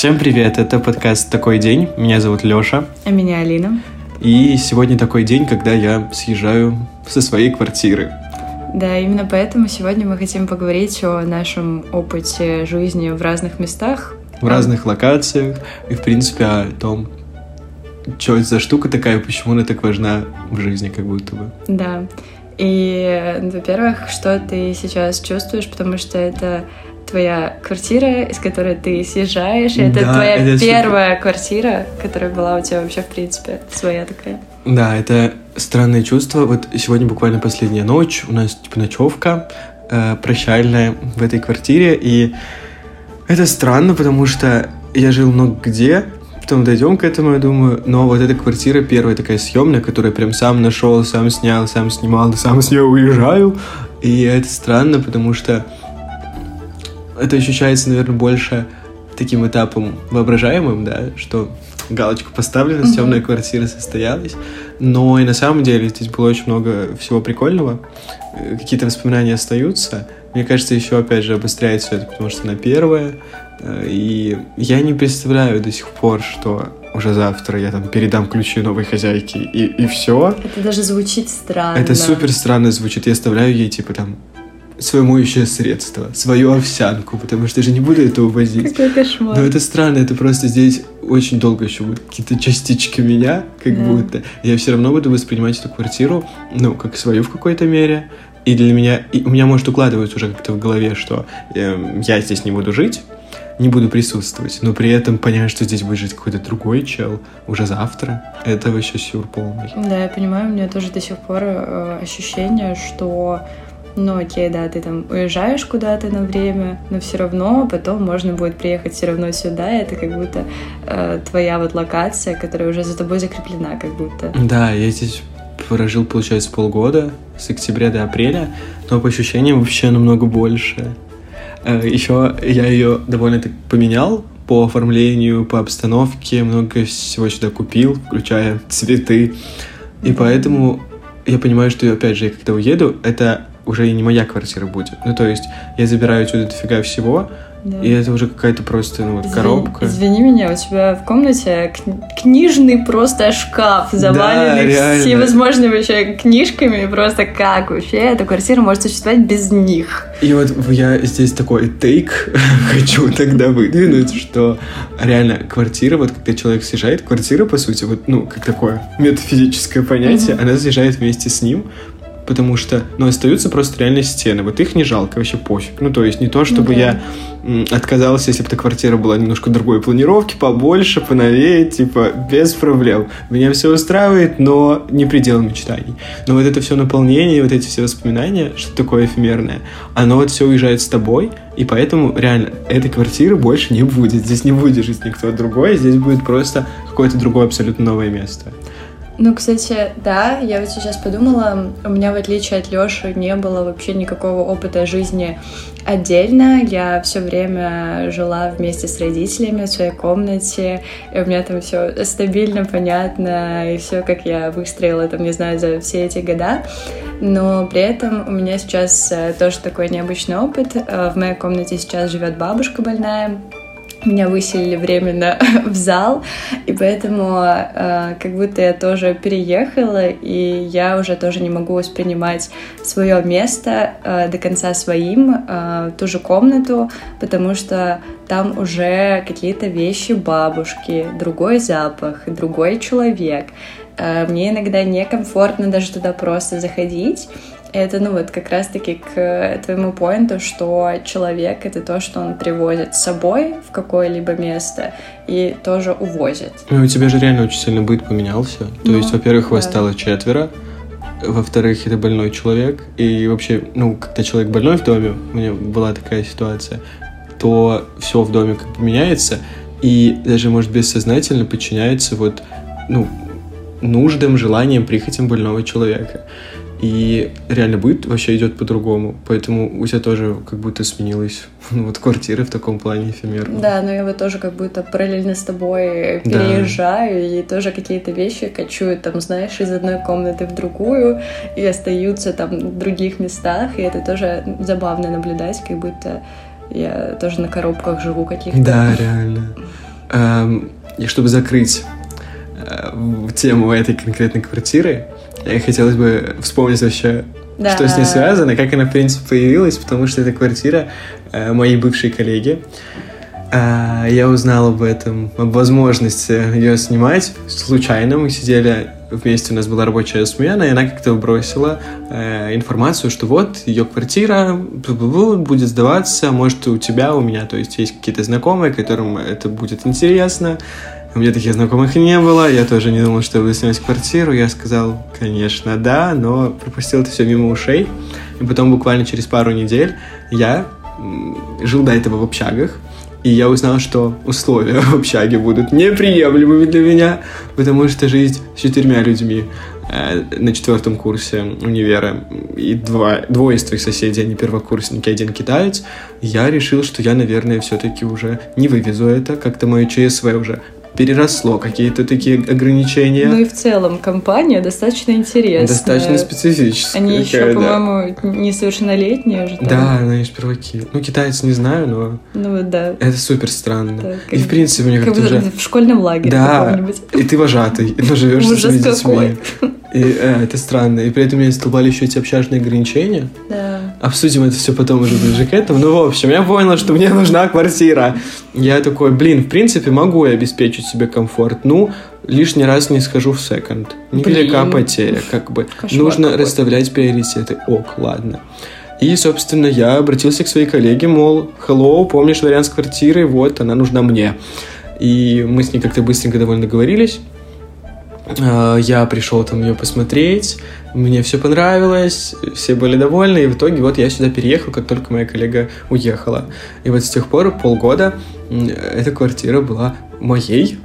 Всем привет, это подкаст «Такой день». Меня зовут Лёша. А меня Алина. И сегодня такой день, когда я съезжаю со своей квартиры. Да, именно поэтому сегодня мы хотим поговорить о нашем опыте жизни в разных местах. В разных локациях и, в принципе, о том, что это за штука такая, почему она так важна в жизни, как будто бы. Да. И, во-первых, что ты сейчас чувствуешь, потому что это твоя квартира, из которой ты съезжаешь, и это Да, твоя это супер. первая квартира, которая была у тебя вообще, в принципе, своя такая. Да, это странное чувство. Вот сегодня буквально последняя ночь, у нас типа ночевка э, прощальная в этой квартире, и это странно, потому что я жил много где, потом дойдем к этому, я думаю, но вот эта квартира первая такая съемная, которую я прям сам нашел, сам снял, сам снимал, сам с нее уезжаю, и это странно, потому что это ощущается, наверное, больше таким этапом воображаемым, да, что галочку поставлена, Мгм. съемная квартира состоялась, но и на самом деле здесь было очень много всего прикольного, Э, какие-то воспоминания остаются, мне кажется, еще опять же обостряет все это, потому что она первая, э, и я не представляю до сих пор, что уже завтра я там передам ключи новой хозяйке, и, и все. Это даже звучит странно. Это супер странно звучит. Я оставляю ей, типа, там, свое моющее средство, свою овсянку, потому что я же не буду это увозить. Какой кошмар. Но это странно, это просто здесь очень долго еще будут какие-то частички меня, как Да. будто. Я все равно буду воспринимать эту квартиру, ну, как свою в какой-то мере. И для меня, и у меня может укладываться уже как-то в голове, что эм, я здесь не буду жить, не буду присутствовать, но при этом понять, что здесь будет жить какой-то другой чел уже завтра, это вообще сюр полный. Да, я понимаю, у меня тоже до сих пор э, ощущение, что ну окей, да, ты там уезжаешь куда-то на время, но все равно потом можно будет приехать все равно сюда, и это как будто э, твоя вот локация, которая уже за тобой закреплена, как будто. Да, я здесь прожил, получается, полгода, с октября до апреля, но по ощущениям вообще намного больше. Еще я ее довольно так поменял по оформлению, по обстановке, много всего сюда купил, включая цветы. И поэтому я понимаю, что, опять же, я когда уеду, это уже и не моя квартира будет. Ну, то есть я забираю отсюда дофига всего, Да. и это уже какая-то просто, ну, вот, Извини- коробка. Извини меня, у тебя в комнате кни- книжный просто шкаф, заваленный реально. всевозможными вообще книжками, просто как вообще эта квартира может существовать без них? И вот я здесь такой тейк хочу тогда выдвинуть, что реально квартира, вот когда человек съезжает, квартира, по сути, вот, ну, как такое метафизическое понятие, она съезжает вместе с ним, потому что, ну, остаются просто реально стены, вот их не жалко, вообще пофиг. Ну, то есть не то, чтобы да. я отказался, если бы эта квартира была немножко другой планировки, побольше, поновее, типа, без проблем. Меня все устраивает, но не предел мечтаний. Но вот это все наполнение, вот эти все воспоминания, что такое эфемерное, оно вот все уезжает с тобой, и поэтому реально этой квартиры больше не будет. Здесь не будет жить никто другой, здесь будет просто какое-то другое абсолютно новое место. Ну, кстати, да, я вот сейчас подумала, у меня, в отличие от Лёши, не было вообще никакого опыта жизни отдельно. Я все время жила вместе с родителями в своей комнате, и у меня там все стабильно, понятно, и все, как я выстроила там, не знаю, за все эти года. Но при этом у меня сейчас э, тоже такой необычный опыт. Э, В моей комнате сейчас живет бабушка больная, меня выселили временно в зал, и поэтому э, как будто я тоже переехала, и я уже тоже не могу воспринимать свое место э, до конца своим, э, ту же комнату, потому что там уже какие-то вещи бабушки, другой запах, другой человек. Э, мне иногда некомфортно даже туда просто заходить, это, ну, вот как раз-таки к э, твоему поинту, что человек — это то, что он привозит с собой в какое-либо место и тоже увозит. Ну, у тебя же реально очень сильно быт поменялся. То Ну, есть, во-первых, вас да. стало четверо, во-вторых, это больной человек, и вообще, ну, когда человек больной в доме, у меня была такая ситуация, то все в доме как бы меняется, и даже, может, бессознательно подчиняется вот, ну, нуждам, желаниям, прихотям больного человека. И реально быт вообще идет по-другому. Поэтому у тебя тоже как будто сменилась ну, вот квартира в таком плане эфемерно. Да, но я вот тоже как будто параллельно с тобой Да. переезжаю, и тоже какие-то вещи кочуют, там, знаешь, из одной комнаты в другую, и остаются там в других местах, и это тоже забавно наблюдать, как будто я тоже на коробках живу каких-то. Да, реально. Эм, и чтобы закрыть э, тему этой конкретной квартиры, хотелось бы вспомнить вообще, да. что с ней связано, как она, в принципе, появилась, потому что это квартира э, моей бывшей коллеги. Э, я узнал об этом, об возможности ее снимать. Случайно мы сидели вместе, у нас была рабочая смена, и она как-то бросила э, информацию, что вот ее квартира будет сдаваться, может у тебя, у меня, то есть есть какие-то знакомые, которым это будет интересно. У меня таких знакомых не было, я тоже не думал, что буду снимать квартиру. Я сказал, конечно, да, но пропустил это все мимо ушей. И потом буквально через пару недель я жил до этого в общагах, и я узнал, что условия в общаге будут неприемлемыми для меня, потому что жить с четырьмя людьми э, на четвертом курсе универа и два, двое из твоих соседей, они первокурсники, один китаец, я решил, что я, наверное, все-таки уже не вывезу это, как-то мое ЧСВ уже переросло какие-то такие ограничения. Ну и в целом компания достаточно интересная. Достаточно специфическая. Они еще, по-моему, несовершеннолетние уже. Да, они же перваки. Ну, китайцы не знаю, но... Ну, да. Это супер странно. Так, и, в принципе, мне как-то уже... в школьном лагере Да, и ты вожатый, но живешь с детьми. И э, это странно. И при этом меня столбали еще эти общажные ограничения. Да. Обсудим это все потом уже ближе к этому. Ну, в общем, я понял, что мне нужна квартира. Я такой, блин, в принципе, могу я обеспечить себе комфорт. Ну, лишний раз не схожу в секонд. Невелика потеря, как бы. Кошмар Нужно какой. расставлять приоритеты. Ок, ладно. И, собственно, я обратился к своей коллеге, мол, hello, помнишь вариант с квартирой? Вот, она нужна мне. И мы с ней как-то быстренько довольно договорились. А, я пришел там ее посмотреть, мне все понравилось, все были довольны, и в итоге вот я сюда переехал, как только моя коллега уехала. И вот с тех пор полгода эта квартира была моей,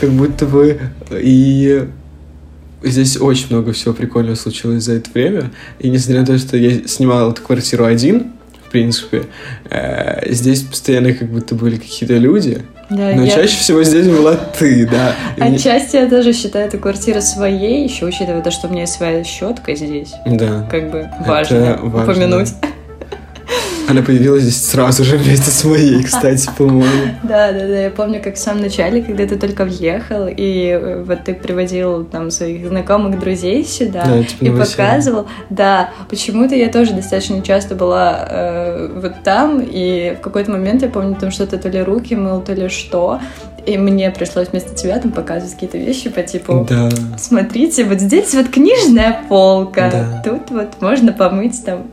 как будто бы, и здесь очень много всего прикольного случилось за это время. И несмотря на то, что я снимал эту квартиру один, в принципе, э, здесь постоянно как будто были какие-то люди, да, Но я... чаще всего здесь была ты, да. Отчасти я тоже считаю эту квартиру своей, еще учитывая то, что у меня есть своя щетка здесь. Да. Как бы важно, важно. упомянуть. Она появилась здесь сразу же вместе с моей, кстати, по-моему. Да, да, да. Я помню, как в самом начале, когда ты только въехал, и э, вот ты приводил там своих знакомых друзей сюда да, типа и показывал. Да, почему-то я тоже достаточно часто была э, вот там, и в какой-то момент я помню, там что-то то ли руки мыл, то ли что. И мне пришлось вместо тебя там показывать какие-то вещи по типу да. Смотрите, вот здесь вот книжная полка. Да. Тут вот можно помыть там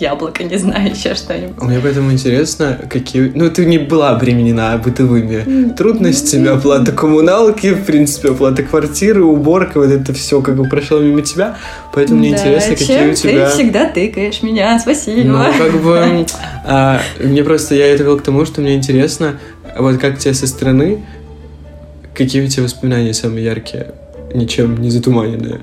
яблоко, не знаю, еще что-нибудь. Мне поэтому интересно, какие... Ну, ты не была обременена бытовыми трудностями, оплата коммуналки, в принципе, оплата квартиры, уборка, вот это все как бы прошло мимо тебя, поэтому мне интересно, какие у тебя... ты всегда тыкаешь меня, спасибо. Ну, как бы... А, мне просто... Я это вел к тому, что мне интересно, вот как тебе со стороны, какие у тебя воспоминания самые яркие, ничем не затуманенные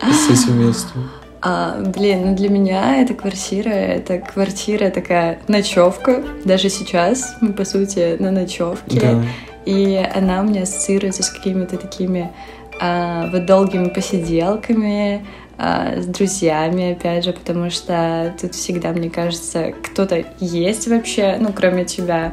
с этим местом? А, блин, ну для меня эта квартира, это квартира такая ночевка. Даже сейчас мы, по сути, на ночевке. Да. И она у меня ассоциируется с какими-то такими а, вот долгими посиделками, а, с друзьями, опять же, потому что тут всегда, мне кажется, кто-то есть вообще, ну, кроме тебя.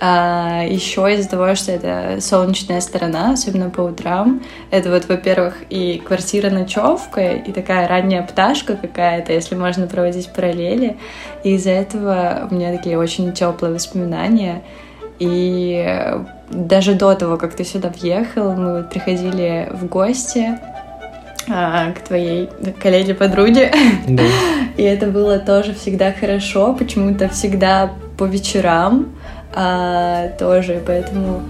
А еще из-за того, что это солнечная сторона, особенно по утрам, это вот, во-первых, и квартира-ночевка, и такая ранняя пташка какая-то, если можно проводить параллели. И из-за этого у меня такие очень теплые воспоминания. И даже до того, как ты сюда въехал, мы вот приходили в гости а, к твоей коллеге-подруге. Да. И это было тоже всегда хорошо, почему-то всегда по вечерам а, тоже, поэтому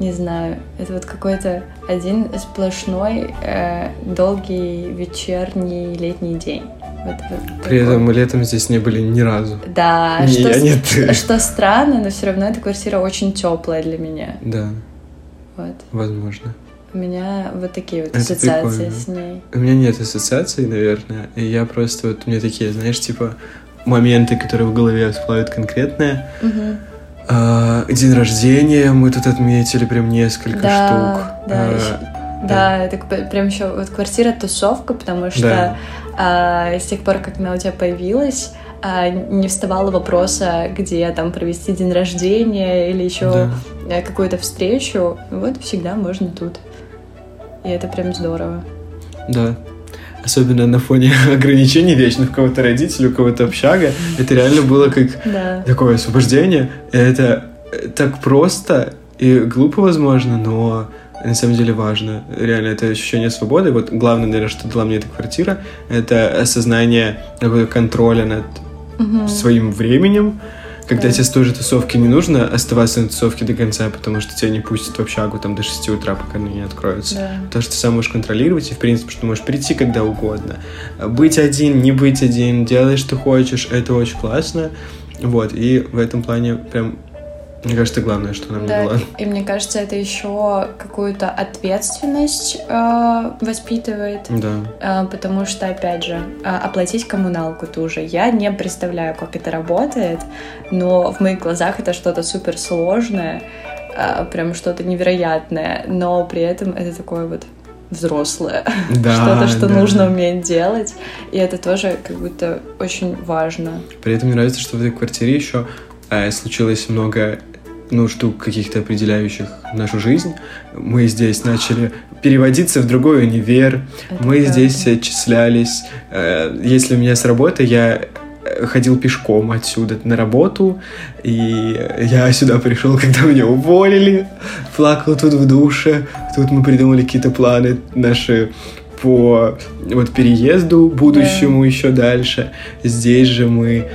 не знаю, это вот какой-то один сплошной э, долгий вечерний летний день. Вот, вот При этом мы летом здесь не были ни разу. Да, ни что, я, ни ты. что странно, но все равно эта квартира очень теплая для меня. Да. Вот. Возможно. У меня вот такие вот это ассоциации прикольно. с ней. У меня нет ассоциаций, наверное. И я просто вот у меня такие, знаешь, типа моменты, которые в голове всплывают конкретные. Угу а, день рождения мы тут отметили прям несколько да, штук. Да, а, еще, да, да, это прям еще вот квартира тусовка, потому что да. а, с тех пор, как она у тебя появилась, а, не вставало вопроса, где там провести день рождения или еще да. какую-то встречу. Вот всегда можно тут. И это прям здорово. Да. Особенно на фоне ограничений вечных у кого-то родителей, у кого-то общага. Это реально было как да. такое освобождение. Это так просто и глупо, возможно, но на самом деле важно. Реально, это ощущение свободы. Вот главное, наверное, что дала мне эта квартира, это осознание такого контроля над угу. своим временем, когда да. тебе с той же тусовки не нужно оставаться на тусовке до конца, потому что тебя не пустят в общагу там до 6 утра, пока они не откроются. Да. Потому что ты сам можешь контролировать, и, в принципе, что можешь прийти когда угодно. Быть один, не быть один, делай, что хочешь, это очень классно. Вот, и в этом плане прям мне кажется, главное, что нам да, не было. И мне кажется, это еще какую-то ответственность э, воспитывает. Да. Э, потому что, опять же, э, оплатить коммуналку ту же. Я не представляю, как это работает, но в моих глазах это что-то суперсложное, э, прям что-то невероятное. Но при этом это такое вот взрослое, да, что-то, что да. нужно уметь делать, и это тоже как будто очень важно. При этом мне нравится, что в этой квартире еще э, случилось много ну, штук каких-то определяющих нашу жизнь. Мы здесь начали переводиться в другой универ, Это мы правда. здесь отчислялись. Э, если у меня с работы, я ходил пешком отсюда на работу, и я сюда пришел, когда меня уволили, плакал тут в душе, тут мы придумали какие-то планы наши по вот переезду будущему yeah. еще дальше. Здесь же мы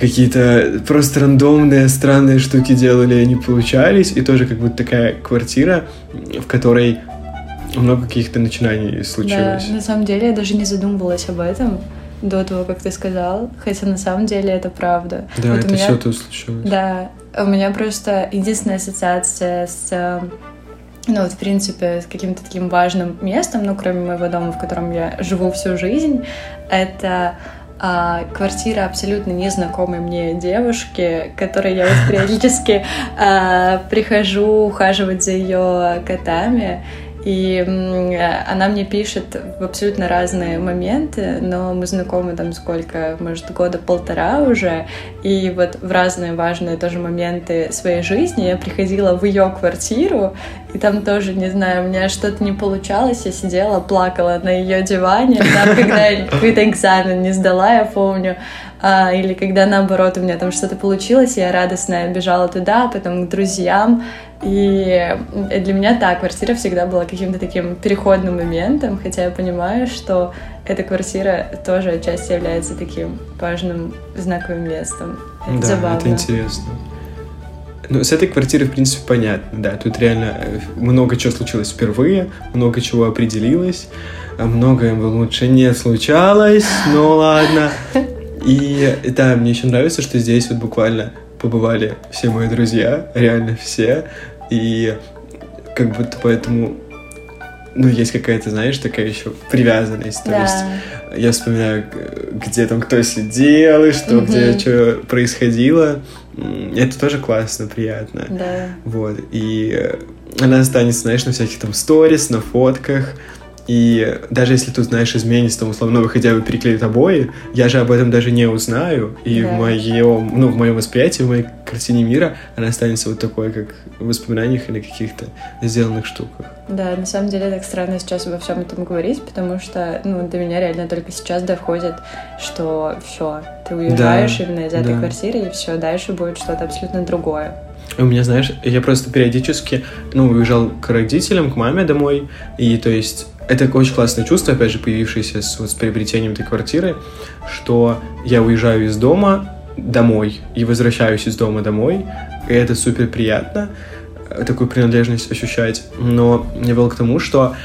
какие-то просто рандомные, странные штуки делали, они получались, и тоже как будто такая квартира, в которой много каких-то начинаний случилось. Да, на самом деле я даже не задумывалась об этом до того, как ты сказал, хотя на самом деле это правда. Да, вот это меня... все тут случилось. Да, у меня просто единственная ассоциация с ну, вот, в принципе, с каким-то таким важным местом, ну, кроме моего дома, в котором я живу всю жизнь, это а, квартира абсолютно незнакомой мне девушки, которой я вот периодически а, прихожу ухаживать за ее котами. И она мне пишет в абсолютно разные моменты, но мы знакомы там сколько, может, года полтора уже. И вот в разные важные тоже моменты своей жизни я приходила в ее квартиру, и там тоже, не знаю, у меня что-то не получалось, я сидела, плакала на ее диване, там, когда я какой-то экзамен не сдала, я помню, а, или когда наоборот у меня там что-то получилось, я радостная бежала туда, потом к друзьям, и для меня, да, квартира всегда была каким-то таким переходным моментом, хотя я понимаю, что эта квартира тоже отчасти является таким важным знаковым местом. Это да, забавно. это интересно. Ну, с этой квартирой, в принципе, понятно, да. Тут реально э, много чего случилось впервые, много чего определилось, а многое лучше не случалось, но ладно. И да, мне еще нравится, что здесь вот буквально побывали все мои друзья, реально все, и как будто поэтому ну, есть какая-то, знаешь, такая еще привязанность. Да. То есть я вспоминаю, где там кто сидел, и что, угу. где что происходило. Это тоже классно, приятно. Да. Вот. И она останется, знаешь, на всяких там сторис, на фотках. И даже если тут, знаешь, изменится, там, условно, хотя бы переклеят обои, я же об этом даже не узнаю. И да. в моем, ну, в моем восприятии, в моей картине мира она останется вот такой, как в воспоминаниях или каких-то сделанных штуках. Да, на самом деле так странно сейчас обо всем этом говорить, потому что, ну, до меня реально только сейчас доходит, что все, ты уезжаешь да, именно из этой да. квартиры, и все, дальше будет что-то абсолютно другое. У меня, знаешь, я просто периодически, ну, уезжал к родителям, к маме домой, и то есть это очень классное чувство, опять же, появившееся с, вот, с приобретением этой квартиры, что я уезжаю из дома домой и возвращаюсь из дома домой, и это супер приятно, э, такую принадлежность ощущать. Но я вел к тому, что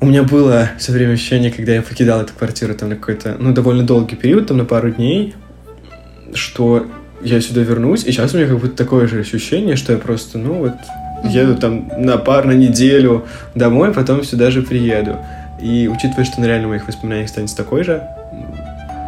у меня было со время ощущение, когда я покидал эту квартиру там на какой-то, ну, довольно долгий период, там на пару дней, что я сюда вернусь, и сейчас у меня как будто такое же ощущение, что я просто, ну, вот еду там на пар на неделю домой, потом сюда же приеду. И учитывая, что на реально моих воспоминаниях станет такой же,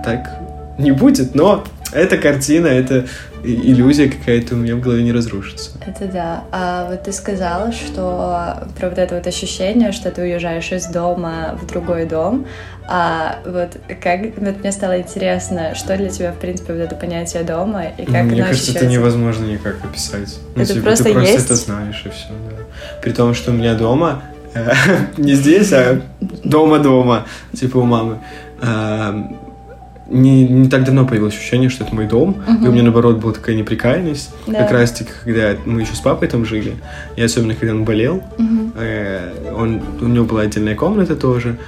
так не будет, но эта картина, эта иллюзия какая-то у меня в голове не разрушится. Это да. А вот ты сказала, что про вот это вот ощущение, что ты уезжаешь из дома в другой дом, а вот как вот мне стало интересно, что для тебя, в принципе, вот это понятие дома и как Мне оно кажется, это ощущается? невозможно никак описать. Ну, Это типа, просто ты просто есть? это знаешь и все, да. При том, что у меня дома э, не здесь, а дома-дома, типа у мамы. Не, не так давно появилось ощущение, что это мой дом, и у меня, наоборот, была такая неприкаянность, Да. как раз-таки, когда мы еще с папой там жили, и особенно, когда он болел. Э, он, у него была отдельная комната тоже.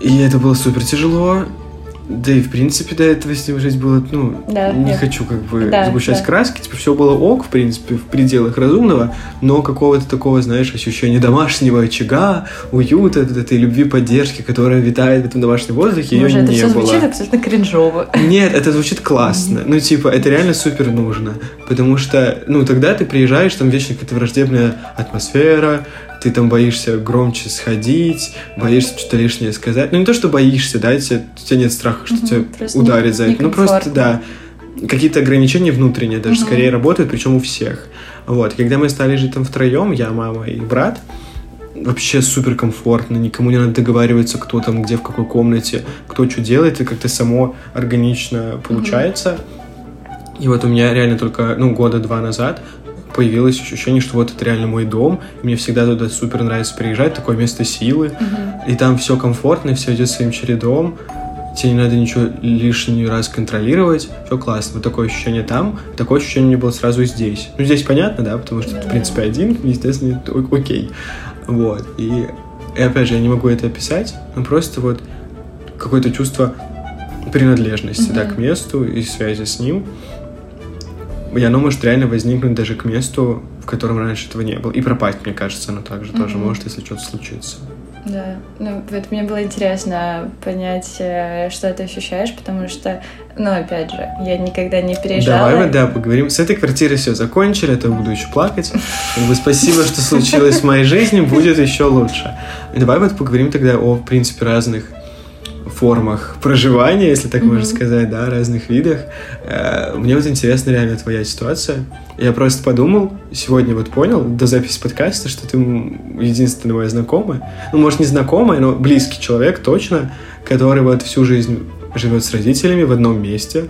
И это было супер тяжело. Да и, в принципе, до этого с ним жить было, ну, Да, не я- хочу как бы Да, сгущать да. краски. Типа, все было ок, в принципе, в пределах разумного, но какого-то такого, знаешь, ощущения домашнего очага, уюта, вот этой любви, поддержки, которая витает в этом домашнем воздухе, ее Боже, это не все было. звучит абсолютно кринжово. Нет, это звучит классно. Ну, типа, это реально супер нужно. Потому что, ну, тогда ты приезжаешь, там вечно какая-то враждебная атмосфера, ты там боишься громче сходить, боишься что-то лишнее сказать. Ну, не то, что боишься, да, тебе, у тебя нет страха, что Мгм, тебя ударит не- за это. Ну, просто, да, какие-то ограничения внутренние даже Мгм. скорее работают, причем у всех. Вот, когда мы стали жить там втроем, я, мама и брат, вообще супер комфортно, никому не надо договариваться, кто там где, в какой комнате, кто что делает, и как-то само органично получается. И вот у меня реально только, ну, года два назад появилось ощущение, что вот это реально мой дом, и мне всегда туда супер нравится приезжать, такое место силы, Мгм. и там все комфортно, все идет своим чередом, тебе не надо ничего лишний раз контролировать, все классно. Вот такое ощущение там, такое ощущение меня было сразу и здесь. Ну, здесь понятно, да, потому что, ты, в принципе, один, естественно, окей. Вот, и, и опять же, я не могу это описать, но просто вот какое-то чувство принадлежности, да, Мгм. к месту и связи с ним. И оно может реально возникнуть даже к месту, в котором раньше этого не было. И пропасть, мне кажется, оно также тоже Мгм. может, если что-то случится. Да, ну вот мне было интересно понять, э, что ты ощущаешь, потому что, ну опять же, я никогда не переезжала. Давай, вот, да, поговорим. С этой квартиры все закончили, а то буду еще плакать. Как бы спасибо, что случилось в моей жизни, будет еще лучше. Давай вот поговорим тогда о, в принципе, разных формах проживания, если так можно сказать, да, разных видах. Э, Мне вот интересна реально твоя ситуация. Я просто подумал, сегодня вот понял до записи подкаста, что ты единственная моя знакомая. Ну, может, не знакомая, но близкий человек точно, который вот всю жизнь живет с родителями в одном месте,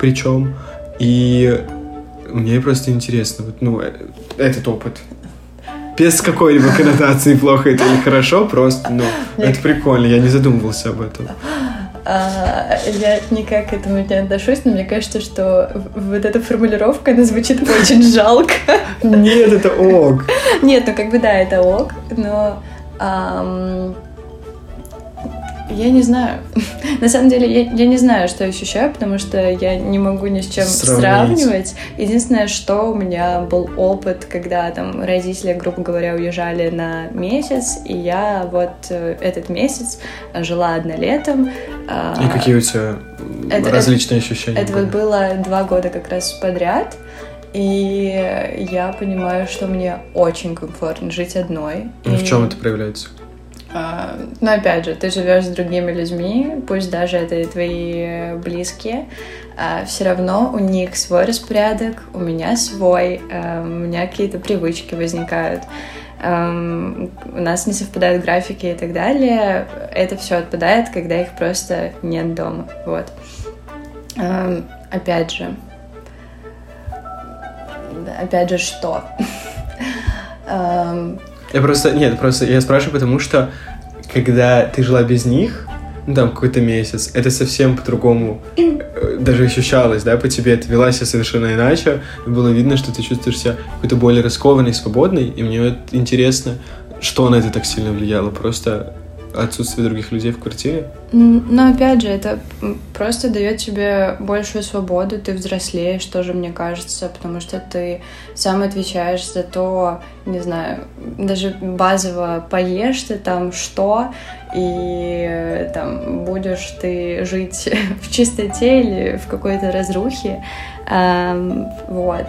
причем. И мне просто интересно, вот, ну, э, этот опыт. Без какой-либо коннотации, плохо это или хорошо, просто, ну, это прикольно, я не задумывался об этом. А, я никак к этому не отношусь, но мне кажется, что вот эта формулировка, она звучит очень жалко. Нет, это ок. Нет, ну как бы да, это ок, но я не знаю. На самом деле, я, я не знаю, что ощущаю, потому что я не могу ни с чем Сравнить. сравнивать. Единственное, что у меня был опыт, когда там родители, грубо говоря, уезжали на месяц, и я вот э, этот месяц жила одна летом. а, И какие у тебя Это- различные ощущения это вот были? было два года как раз подряд. И я понимаю, что мне очень комфортно жить одной. В И, чем это проявляется? А, Но опять же, ты живешь с другими людьми, пусть даже это и твои близкие, все равно у них свой распорядок, у меня свой, а, у меня какие-то привычки возникают. У нас не совпадают графики и так далее. Это все отпадает, когда их просто нет дома. Вот. Опять же, опять же, что? Я просто, нет, просто я спрашиваю, потому что когда ты жила без них, ну, там, какой-то месяц, это совсем по-другому э, даже ощущалось, да, по тебе, ты вела себя совершенно иначе, было видно, что ты чувствуешь себя какой-то более раскованной, свободной, и мне вот интересно, что на это так сильно влияло, просто отсутствие других людей в квартире? Но опять же, это просто дает тебе большую свободу, ты взрослеешь тоже, мне кажется, потому что ты сам отвечаешь за то, не знаю, даже базово поешь ты там что, и э, там будешь ты жить в чистоте или в какой-то разрухе. Вот.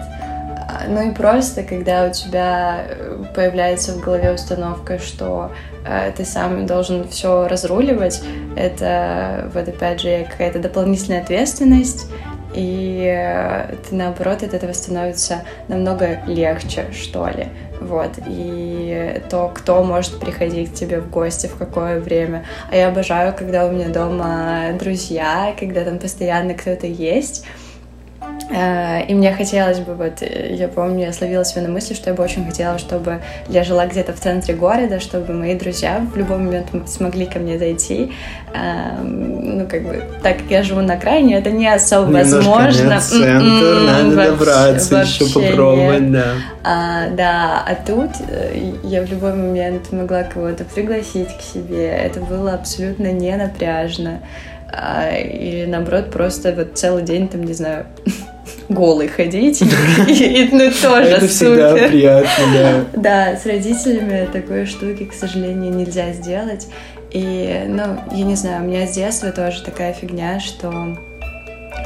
Ну и просто, когда у тебя э, появляется в голове установка, что э, ты сам должен все разруливать, это вот опять же какая-то дополнительная ответственность, и э, ты, наоборот, от этого становится намного легче, что ли. Вот, и то, кто может приходить к тебе в гости, в какое время. А я обожаю, когда у меня дома друзья, когда там постоянно кто-то есть, и мне хотелось бы, вот, э, я помню, я словила себя на мысли, что я бы очень хотела, чтобы я жила где-то в центре города, чтобы мои друзья в любой момент смогли ко мне зайти. Эм, ну, как бы, так как я живу на окраине, это не особо Немножко возможно. Нет, центр, м-м, надо вообще, добраться, вообще еще попробовать, нет. да. А, да, а тут э, я в любой момент могла кого-то пригласить к себе. Это было абсолютно не напряжно. А, или наоборот, просто вот целый день там, не знаю, голый ходить, и, ну, тоже Это всегда приятно, да. Да, с родителями такой штуки, к сожалению, нельзя сделать. И, ну, я не знаю, у меня с детства тоже такая фигня, что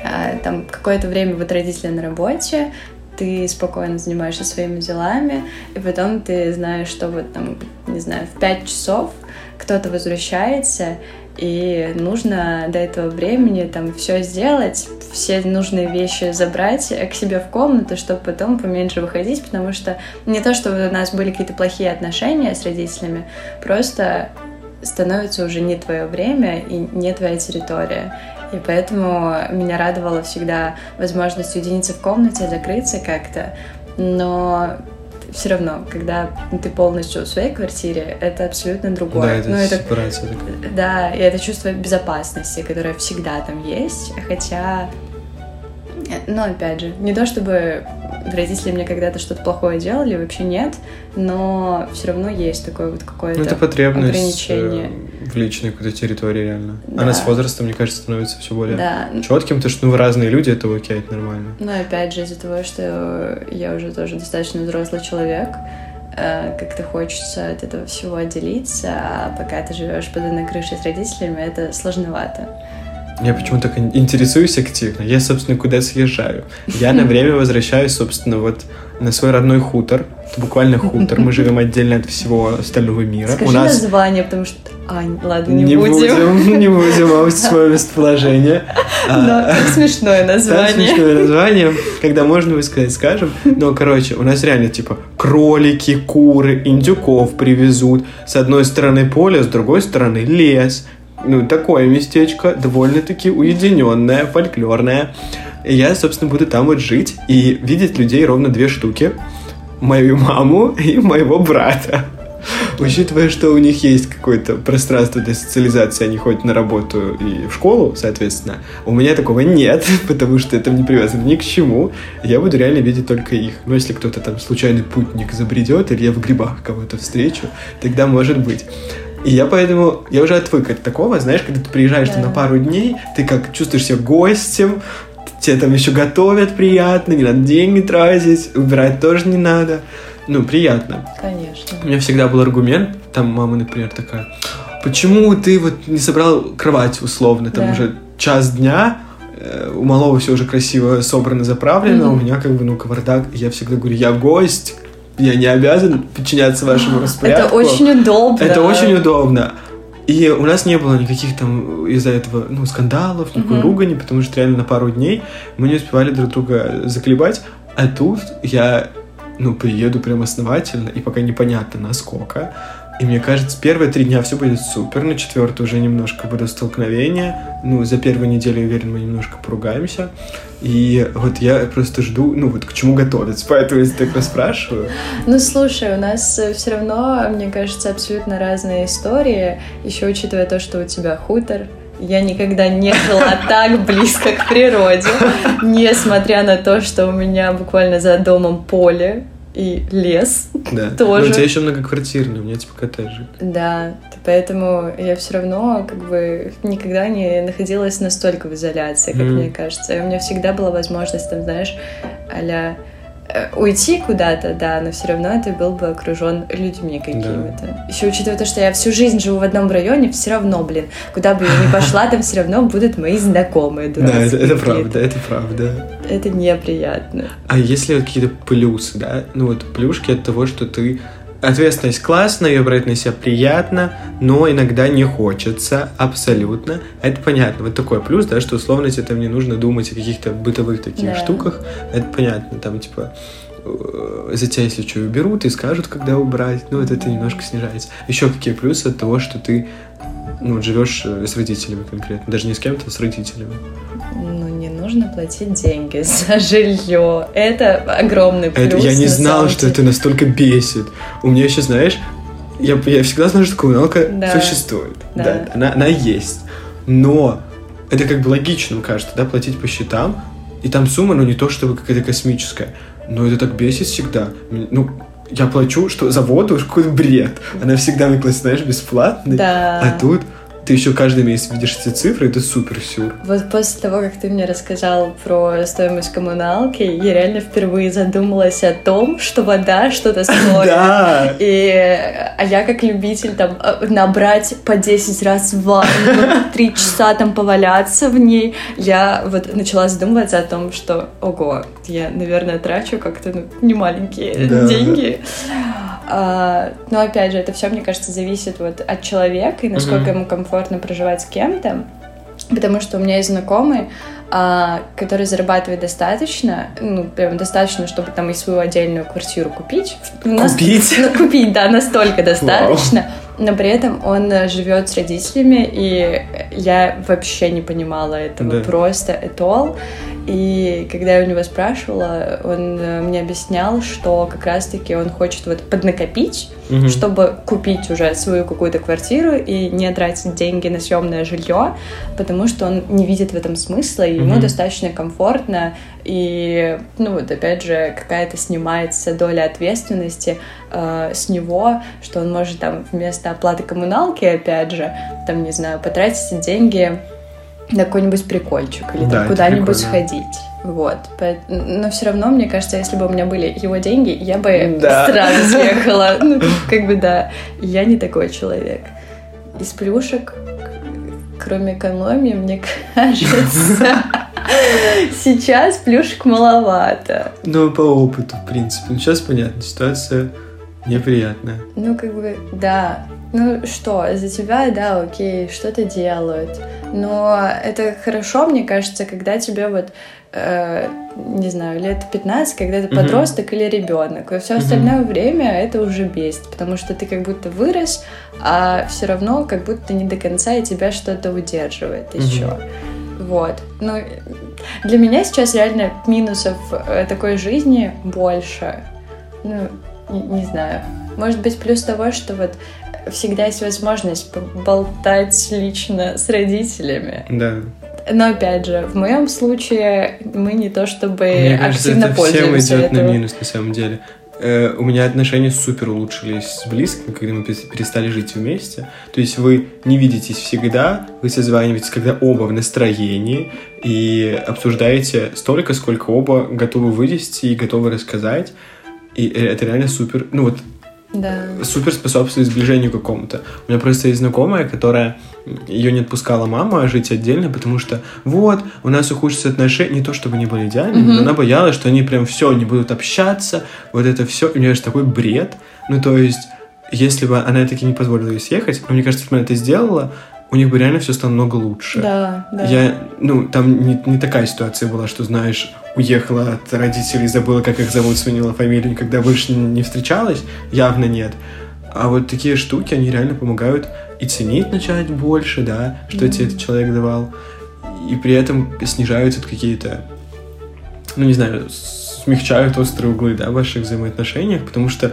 а, там какое-то время вот родители на работе, ты спокойно занимаешься своими делами, и потом ты знаешь, что вот там, не знаю, в 5 часов кто-то возвращается, и нужно до этого времени там все сделать, все нужные вещи забрать к себе в комнату, чтобы потом поменьше выходить, потому что не то, что у нас были какие-то плохие отношения с родителями, просто становится уже не твое время и не твоя территория. И поэтому меня радовала всегда возможность уединиться в комнате, закрыться как-то. Но все равно, когда ты полностью в своей квартире, это абсолютно другое. Да, это ну, это, сепарация такая. Да, и это чувство безопасности, которое всегда там есть, хотя но опять же, не то чтобы родители мне когда-то что-то плохое делали, вообще нет, но все равно есть такое вот какое-то это потребность ограничение. Э, в личной какой-то территории реально. Да. Она с возрастом, мне кажется, становится все более да. четким, потому что ну, вы разные люди, это окей, это нормально. Ну, опять же, из-за того, что я уже тоже достаточно взрослый человек, э, как-то хочется от этого всего отделиться, а пока ты живешь под одной крышей с родителями, это сложновато. Я почему так интересуюсь активно. Я, собственно, куда съезжаю. Я на время возвращаюсь, собственно, вот на свой родной хутор. Это буквально хутор. Мы живем отдельно от всего остального мира. Скажи У нас... название, потому что... Ань, ладно, не, не будем. будем. Не будем, а свое местоположение. Да, как смешное название. Смешное название. Когда можно высказать, скажем. Но, короче, у нас реально, типа, кролики, куры, индюков привезут. С одной стороны поле, с другой стороны лес ну, такое местечко, довольно-таки уединенное, фольклорное. И я, собственно, буду там вот жить и видеть людей ровно две штуки. Мою маму и моего брата. Учитывая, что у них есть какое-то пространство для социализации, они ходят на работу и в школу, соответственно, у меня такого нет, потому что это не привязано ни к чему. Я буду реально видеть только их. Но если кто-то там случайный путник забредет, или я в грибах кого-то встречу, тогда может быть. И я поэтому, я уже отвык от такого, знаешь, когда ты приезжаешь да. на пару дней, ты как чувствуешь себя гостем, тебе там еще готовят приятно, не надо деньги тратить, убирать тоже не надо. Ну, приятно. Конечно. У меня всегда был аргумент, там мама, например, такая, почему ты вот не собрал кровать условно, там да. уже час дня, э, у малого все уже красиво собрано, заправлено, mm-hmm. у меня как бы, ну, кавардак, я всегда говорю, я гость, я не обязан подчиняться вашему распорядку. Это очень удобно. Это очень удобно. И у нас не было никаких там из-за этого ну, скандалов, никакой mm-hmm. ругани, потому что реально на пару дней мы не успевали друг друга заклебать. А тут я ну, приеду прям основательно, и пока непонятно насколько. И мне кажется, первые три дня все будет супер, на четвертый уже немножко будут столкновения. Ну, за первую неделю, уверен, мы немножко поругаемся. И вот я просто жду, ну вот к чему готовиться, поэтому я так расспрашиваю. Ну слушай, у нас э, все равно, мне кажется, абсолютно разные истории, еще учитывая то, что у тебя хутор, я никогда не жила так близко к природе, несмотря на то, что у меня буквально за домом поле, и лес да. тоже. Но у тебя еще многоквартирный, у меня типа коттеджик. Да, поэтому я все равно как бы никогда не находилась настолько в изоляции, как mm. мне кажется. И у меня всегда была возможность, там, знаешь, а уйти куда-то, да, но все равно ты был бы окружен людьми какими-то. Да. Еще учитывая то, что я всю жизнь живу в одном районе, все равно, блин, куда бы я ни пошла, там все равно будут мои знакомые. Да, это, это правда, это правда. Это неприятно. А если какие-то плюсы, да? Ну вот плюшки от того, что ты ответственность классная, ее брать на себя приятно, но иногда не хочется, абсолютно. Это понятно. Вот такой плюс, да, что условно тебе там не нужно думать о каких-то бытовых таких Да. штуках. Это понятно. Там, типа, э, за тебя, если что, уберут и скажут, когда убрать. Ну, вот это немножко снижается. Еще какие плюсы от того, что ты ну, живешь э, с родителями конкретно. Даже не с кем-то, а с родителями. Ну, не нужно платить деньги за жилье. Это огромный плюс. Это, я не на знал, что это настолько бесит. У меня еще, знаешь, я, я всегда знал, что коммуналка Да. существует. Да. Да. она, она есть. Но это как бы логично, кажется, да, платить по счетам. И там сумма, ну, не то чтобы какая-то космическая. Но это так бесит всегда. Ну, я плачу, что за воду какой-то бред. Она всегда мне знаешь, бесплатно. Да. А тут ты еще каждый месяц видишь эти цифры, это супер сюр. Вот после того, как ты мне рассказал про стоимость коммуналки, я реально впервые задумалась о том, что вода что-то стоит. Да. И, а я как любитель там э, набрать по 10 раз ванну, три часа там поваляться в ней, я вот начала задумываться о том, что, ого, я, наверное, трачу как-то ну, немаленькие Да. деньги. А, но опять же, это все, мне кажется, зависит вот от человека и насколько Мгм. ему комфортно проживать с кем-то. Потому что у меня есть знакомый, а, который зарабатывает достаточно, ну, прям достаточно, чтобы там и свою отдельную квартиру купить. Купить? ну, купить, да, настолько достаточно. Но при этом он э, живет с родителями, и я вообще не понимала этого. Да. Просто этол. И когда я у него спрашивала, он э, мне объяснял, что как раз-таки он хочет вот поднакопить, Мгм. чтобы купить уже свою какую-то квартиру и не тратить деньги на съемное жилье, потому что он не видит в этом смысла, и ему Мгм. достаточно комфортно, и, ну вот опять же, какая-то снимается доля ответственности э, с него, что он может там вместо оплаты коммуналки, опять же, там, не знаю, потратить деньги на какой-нибудь прикольчик или Да, куда-нибудь сходить. Вот. Но все равно, мне кажется, если бы у меня были его деньги, я бы Да. сразу съехала. Ну, как бы да. Я не такой человек. Из плюшек, кроме экономии, мне кажется, сейчас плюшек маловато. Ну, по опыту, в принципе. Ну, сейчас понятно, ситуация неприятная. Ну, как бы, да. Ну что, за тебя, да, окей, что-то делают. Но это хорошо, мне кажется, когда тебе вот, э, не знаю, лет 15, когда ты Мгм. подросток или ребенок. И все остальное время это уже бесит, потому что ты как будто вырос, а все равно как будто не до конца и тебя что-то удерживает еще. Вот. Ну, для меня сейчас реально минусов э, такой жизни больше. Ну, не, не знаю. Может быть, плюс того, что вот всегда есть возможность поболтать лично с родителями. Да. Но опять же, в моем случае мы не то чтобы Мне кажется, активно это всем пользуемся идет на этого. минус, на самом деле. Э, у меня отношения супер улучшились с близкими, когда мы перес- перестали жить вместе. То есть вы не видитесь всегда, вы созваниваетесь, когда оба в настроении, и обсуждаете столько, сколько оба готовы вывести и готовы рассказать. И э, это реально супер. Ну вот Да. супер способствует сближению какому-то. У меня просто есть знакомая, которая ее не отпускала мама жить отдельно, потому что вот, у нас ухудшатся отношения, не то чтобы они были идеальными, Мгм. но она боялась, что они прям все, не будут общаться, вот это все. И мне кажется, такой бред. Ну, то есть, если бы она таки не позволила ей съехать, но мне кажется, если бы она это сделала, у них бы реально все стало много лучше. Да, да. Я, ну, там не, не такая ситуация была, что, знаешь, уехала от родителей, забыла, как их зовут, сменила фамилию, никогда больше не встречалась, явно нет. А вот такие штуки, они реально помогают и ценить начать больше, да, что Мгм. тебе этот человек давал, и при этом снижаются какие-то, ну, не знаю, смягчают острые углы, да, в ваших взаимоотношениях, потому что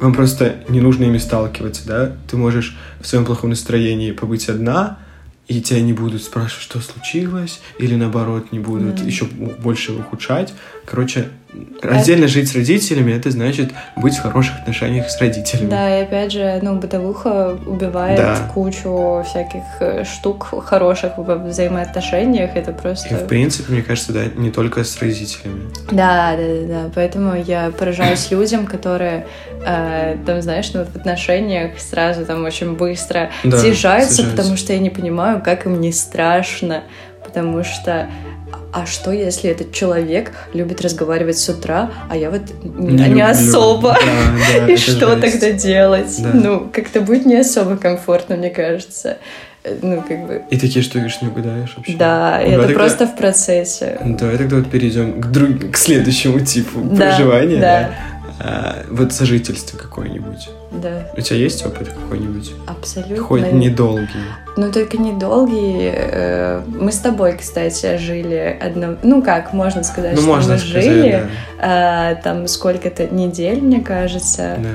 вам просто не нужно ими сталкиваться, да, ты можешь в своем плохом настроении побыть одна, и тебя не будут спрашивать, что случилось, или наоборот, не будут Мгм. еще больше ухудшать. Короче, раздельно жить с родителями, это значит быть в хороших отношениях с родителями. Да, и опять же, ну, бытовуха убивает Да. кучу всяких э, штук хороших во взаимоотношениях. Это просто... И в принципе, мне кажется, да, не только с родителями. Да, да, да, да. Поэтому я поражаюсь людям, которые э, там, знаешь, ну, в отношениях сразу там очень быстро Да, съезжаются, съезжаются. потому что я не понимаю, как им не страшно. потому что а что, если этот человек любит разговаривать с утра, а я вот не, не, особо? Да, да, И что жесть. тогда делать? Да. Ну, как-то будет не особо комфортно, мне кажется. Ну, как бы... И такие штуки не угадаешь вообще. Да, ну, это тогда... просто в процессе. Давай тогда вот перейдем к, друг... к следующему типу да, проживания. Да. да. А, вот сожительство какое-нибудь. Да. У тебя есть опыт какой-нибудь? Абсолютно. Хоть недолгий. Ну, только недолгий. Э, мы с тобой, кстати, жили одно... Ну, как, можно сказать, ну, что можно мы сказать, жили. Да. Там сколько-то недель, мне кажется. Да.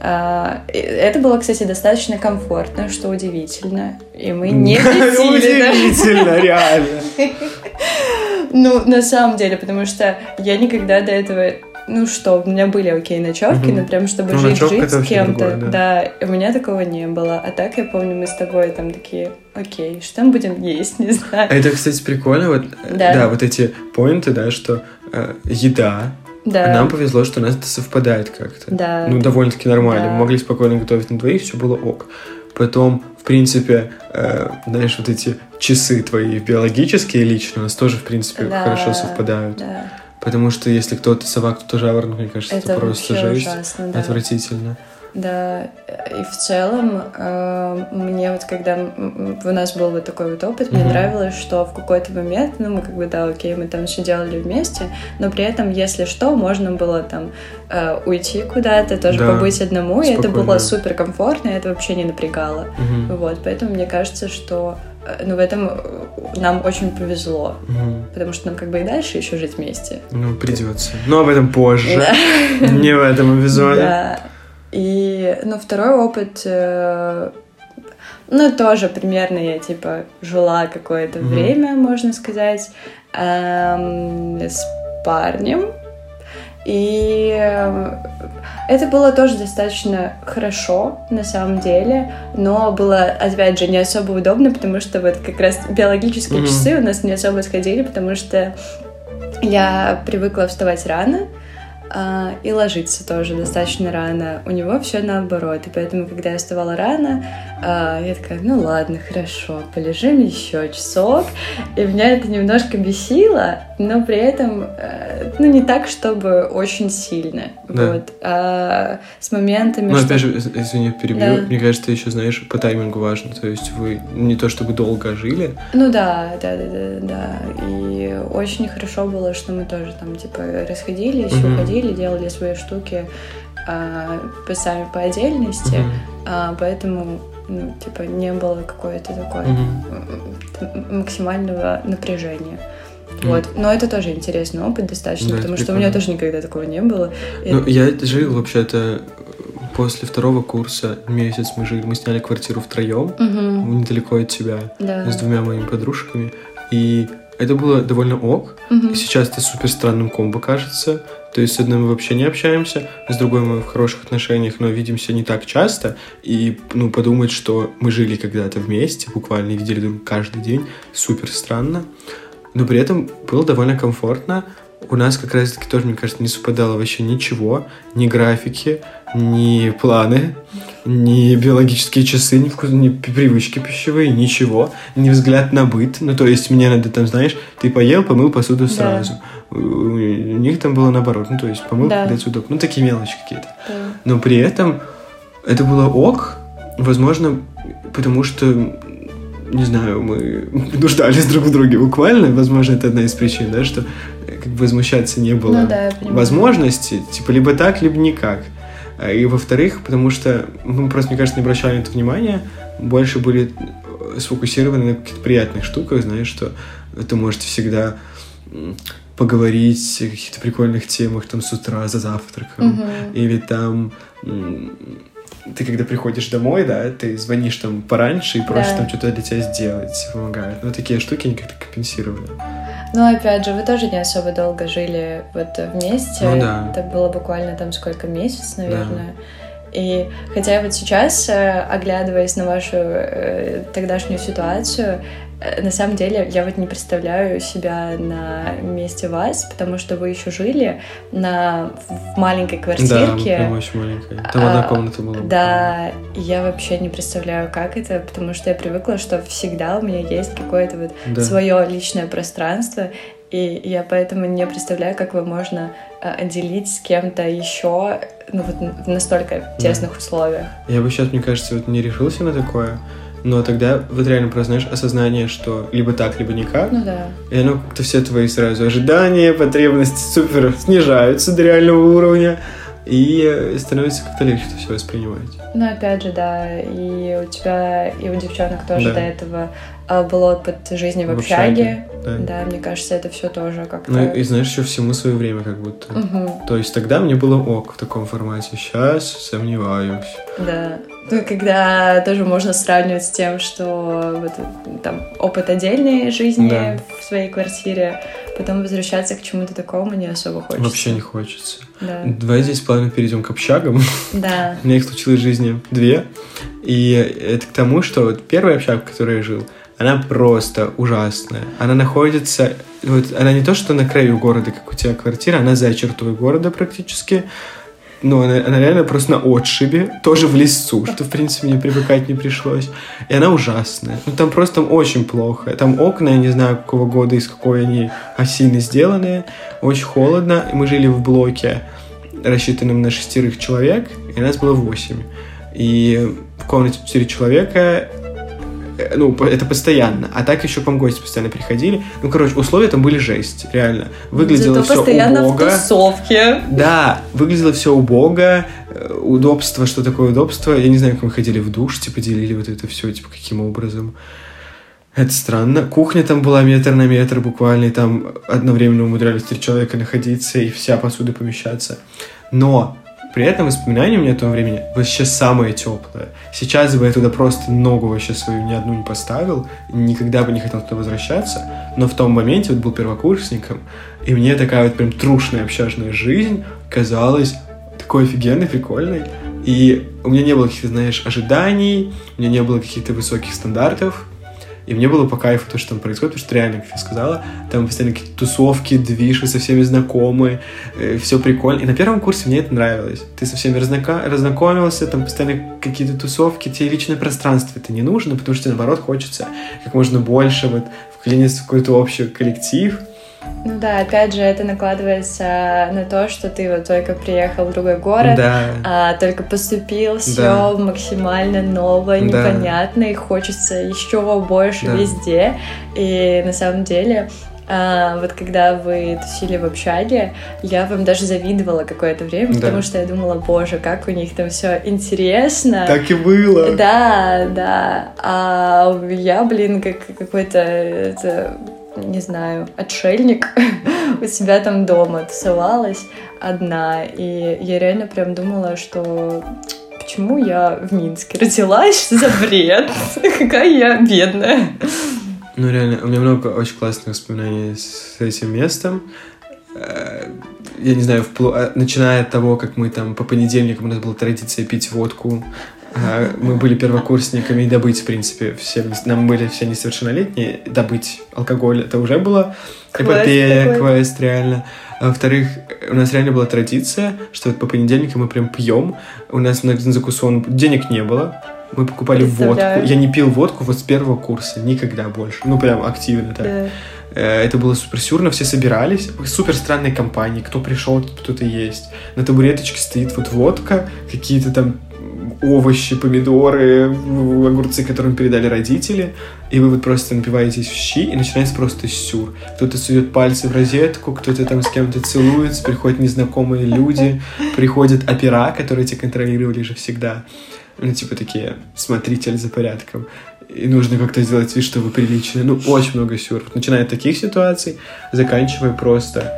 А, это было, кстати, достаточно комфортно, что удивительно. И мы не бесили. Удивительно, реально. Ну, на самом деле, потому что я никогда до этого ну что, у меня были окей ночевки, но прям чтобы ну, жить, жить с кем-то, да. да, у меня такого не было. А так я помню, мы с тобой там такие, окей, что мы будем есть, не знаю. А это, кстати, прикольно, вот, да, да вот эти поинты, да, что э, еда, да. Нам повезло, что у нас это совпадает как-то. Да. Ну, довольно-таки нормально. Да. Мы могли спокойно готовить на двоих, все было ок. Потом, в принципе, э, знаешь, вот эти часы твои биологические лично у нас тоже, в принципе, да. хорошо совпадают. Да. Потому что если кто-то собак, то жаворонок, мне кажется, это, это просто жесть. Ужасно, да. Отвратительно. Да, и в целом э, мне вот когда у нас был вот такой вот опыт, mm-hmm. мне нравилось, что в какой-то момент, ну мы как бы да, окей, мы там все делали вместе, но при этом, если что, можно было там э, уйти куда-то, тоже да, побыть одному, спокойно. и это было супер комфортно, и это вообще не напрягало. Mm-hmm. Вот, поэтому мне кажется, что э, ну, в этом э, нам очень повезло, угу. потому что нам как бы и дальше еще жить вместе. Ну, придется. Но об этом позже. Не в этом эпизоде. Да. И, ну, второй опыт, э, ну, тоже примерно я, типа, жила какое-то время, можно сказать, эм, с парнем. И э, это было тоже достаточно хорошо, на самом деле, но было, опять же, не особо удобно, потому что вот как раз биологические mm-hmm. часы у нас не особо сходили, потому что я привыкла вставать рано, а, и ложиться тоже достаточно рано. У него все наоборот. И поэтому, когда я вставала рано, а, я такая, ну ладно, хорошо, полежим еще часок. И меня это немножко бесило, но при этом, э, ну, не так, чтобы очень сильно. Да. Вот. А с моментами... Ну, что... опять же, извини, перебью. Да. Мне кажется, еще, знаешь, по таймингу важно. То есть вы не то чтобы долго жили. Ну да, да, да, да, да. И очень хорошо было, что мы тоже там, типа, расходились, угу. уходили, делали свои штуки а, сами по отдельности. Угу. А, поэтому ну, типа, не было какое-то такое mm-hmm. максимального напряжения. Вот. Mm. Но это тоже интересный опыт достаточно, да, потому что у меня тоже никогда такого не было. Ну, и... я жил вообще-то после второго курса месяц мы жили, мы сняли квартиру втроем, угу. недалеко от тебя, да. с двумя моими подружками. И это было довольно ок. Угу. Сейчас это супер странным комбо кажется. То есть с одной мы вообще не общаемся, с другой мы в хороших отношениях, но видимся не так часто. И ну, подумать, что мы жили когда-то вместе, буквально видели друг каждый день, супер странно. Но при этом было довольно комфортно. У нас как раз-таки тоже, мне кажется, не совпадало вообще ничего, ни графики, ни планы, ни биологические часы, ни, вкус, ни привычки пищевые, ничего, ни взгляд на быт. Ну, то есть мне надо там, знаешь, ты поел, помыл посуду сразу. Да. У них там было наоборот, ну, то есть помыл, да. когда удобно. Ну, такие мелочи какие-то. Да. Но при этом это было ок, возможно, потому что не знаю, мы нуждались друг в друге буквально, возможно, это одна из причин, да, что как бы возмущаться не было ну, да, возможности, типа либо так, либо никак. И во-вторых, потому что мы просто, мне кажется, не обращали на это внимания, больше были сфокусированы на каких-то приятных штуках, знаешь, что ты можете всегда поговорить о каких-то прикольных темах там с утра за завтраком, угу. или там ты когда приходишь домой, да, ты звонишь там пораньше и просишь да. там что-то для тебя сделать, помогают. Но такие штуки они как-то компенсировали. Ну, опять же, вы тоже не особо долго жили вот вместе. Ну, да. Это было буквально там сколько, месяц, наверное. Да. И хотя вот сейчас, э, оглядываясь на вашу э, тогдашнюю ситуацию, на самом деле я вот не представляю себя на месте вас, потому что вы еще жили на в маленькой квартирке. Да, прям очень маленькая. Там одна А, комната была. Да, я вообще не представляю, как это, потому что я привыкла, что всегда у меня есть какое-то вот Да. свое личное пространство, и я поэтому не представляю, как его можно э, отделить с кем-то еще, ну вот в настолько тесных условиях. Я бы сейчас, мне кажется, вот не решился на такое, но тогда вот реально просто, знаешь, осознание, что либо так, либо никак, Ну да. и оно как-то все твои сразу ожидания, потребности супер снижаются до реального уровня, и становится как-то легче это все воспринимать. Ну, опять же, да, и у тебя, и у девчонок тоже Да. до этого а, был опыт жизни в В общаге. Да. Да, мне кажется, это все тоже как-то... Ну и знаешь, еще всему свое время как будто. Мгм, То есть тогда мне было ок в таком формате, сейчас сомневаюсь. да. Ну, когда тоже можно сравнивать с тем, что вот, там опыт отдельной жизни Да. в своей квартире, потом возвращаться к чему-то такому не особо хочется. Вообще не хочется. Да, Давай здесь плавно перейдем к общагам. да. У меня их случилось в жизни две. И это к тому, что вот первая общага, в которой я жил, она просто ужасная. Она находится... Вот, она не то, что на краю города, как у тебя квартира, она за чертой города практически. Но она, она реально просто на отшибе, тоже в лесу, что, в принципе, мне привыкать не пришлось. И она ужасная. Ну, там просто очень плохо. Там окна, я не знаю, какого года, из какой они осины сделаны. Очень холодно. Мы жили в блоке, рассчитанном на шестерых человек, и нас было восемь. И в комнате четыре человека, ну, по- это постоянно. А так еще вам гости постоянно приходили. Ну, короче, условия там были жесть, реально. Выглядело Зато все постоянно убого. в тусовке. Да, выглядело все убого, э, удобство, что такое удобство. Я не знаю, как мы ходили в душ, типа делили вот это все, типа каким образом. Это странно. Кухня там была метр на метр буквально, и там одновременно умудрялись три человека находиться, и вся посуда помещаться. Но этом воспоминания у меня о том времени вообще самое теплое. Сейчас бы я туда просто ногу вообще свою ни одну не поставил, никогда бы не хотел туда возвращаться. Но в том моменте вот был первокурсником, и мне такая вот прям трушная общажная жизнь казалась такой офигенной, прикольной. И у меня не было каких-то, знаешь, ожиданий, у меня не было каких-то высоких стандартов. И мне было по кайфу то, что там происходит, потому что реально, как я сказала, там постоянно какие-то тусовки, движ, вы со всеми знакомы, все прикольно. И на первом курсе мне это нравилось. Ты со всеми разнака- разнакомился, там постоянно какие-то тусовки, тебе личное пространство это не нужно, потому что наоборот хочется как можно больше вот вклиниться в какой-то общий коллектив. Ну да, опять же, это накладывается на то, что ты вот только приехал в другой город, Да. а, только поступил, все Да. максимально новое, Да. непонятно, и хочется еще больше Да. везде. И на самом деле, а, вот когда вы тусили в общаге, я вам даже завидовала какое-то время, Да. потому что я думала, боже, как у них там все интересно. Так и было. Да, да. А я, блин, как какой-то, не знаю, отшельник у себя там дома тусовалась одна. И я реально прям думала, что почему я в Минске родилась? За бред? Какая я бедная. Ну, реально, у меня много очень классных воспоминаний с этим местом. Э, Я не знаю, впло- начиная от того, как мы там по понедельникам у нас была традиция пить водку. Э, Мы были первокурсниками, и добыть, в принципе, все, нам были все несовершеннолетние, добыть алкоголь, это уже было эпопея, квест, реально. А во-вторых, у нас реально была традиция, что вот по понедельникам мы прям пьем. У нас на закусон денег не было. Мы покупали водку. Я не пил водку вот с первого курса, никогда больше. Ну, прям активно так. Да. Э, Это было супер сюрно, все собирались. Супер странной компании. Кто пришел, кто-то есть. На табуреточке стоит вот водка, какие-то там овощи, помидоры, в- огурцы, которым передали родители, и вы вот просто напиваетесь в щи, и начинается просто сюр. Кто-то сует пальцы в розетку, кто-то там с кем-то целуется, приходят незнакомые люди, приходят опера, которые тебя контролировали же всегда. Ну, типа такие, смотритель за порядком. И нужно как-то сделать вид, что вы приличные. Ну, очень много сюр. Начиная от таких ситуаций, заканчивая просто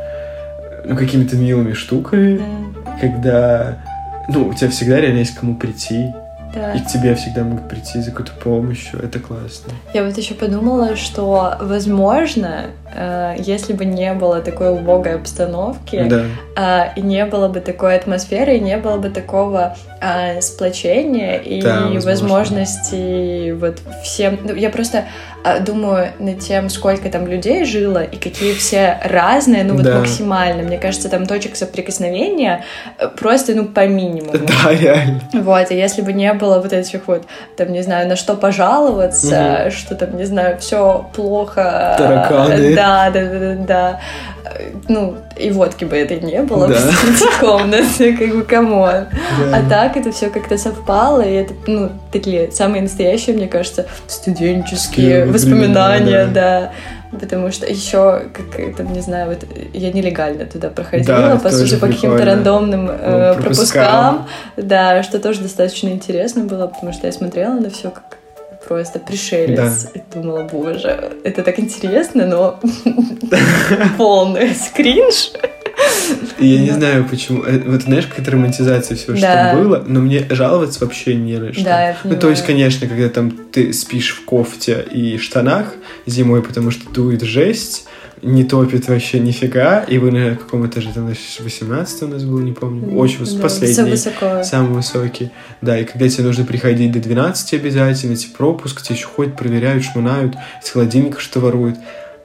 ну, какими-то милыми штуками, Да. когда ну, у тебя всегда реально есть кому прийти, Да. и к тебе всегда могут прийти за какой-то помощью. Это классно. Я вот еще подумала, что, возможно, если бы не было такой убогой обстановки, Да. а, и не было бы такой атмосферы, и не было бы такого а, сплочения и Да, возможно. возможности вот всем... ну, Я просто думаю над тем, сколько там людей жило, и какие все разные, ну вот Да. максимально. Мне кажется, там точек соприкосновения э, просто, ну, по минимуму. Да, реально. Вот, и если бы не было вот этих вот, там, не знаю, на что пожаловаться, что там, не знаю, все плохо. Тараканы. Да, да, да, да, да. Э, Ну, и водки бы этой не было Да. в комнате, как бы, come on. А Реально. так это все как-то совпало, и это, ну, такие самые настоящие, мне кажется, студенческие Такие воспоминания, времена, да. Потому что еще, как там, не знаю, вот я нелегально туда проходила, Да, по сути, по каким-то рандомным э, Ну, пропускам. Да, что тоже достаточно интересно было, потому что я смотрела на все как просто пришелец. И думала, боже, это так интересно, но полный кринж. Я не Да. знаю, почему. Э, Вот знаешь, какая-то романтизация всего, что Да. там было, но мне жаловаться вообще не на что. Да, Ну, то есть, конечно, когда там ты спишь в кофте и штанах зимой, потому что дует жесть, не топит вообще нифига, и вы на каком этаже, там, на 18 у нас было, не помню, очень Да, последний. высоко. Самый высокий. Да, и когда тебе нужно приходить до 12 обязательно, тебе пропуск, тебе еще ходят, проверяют, шмунают, из холодильника что воруют.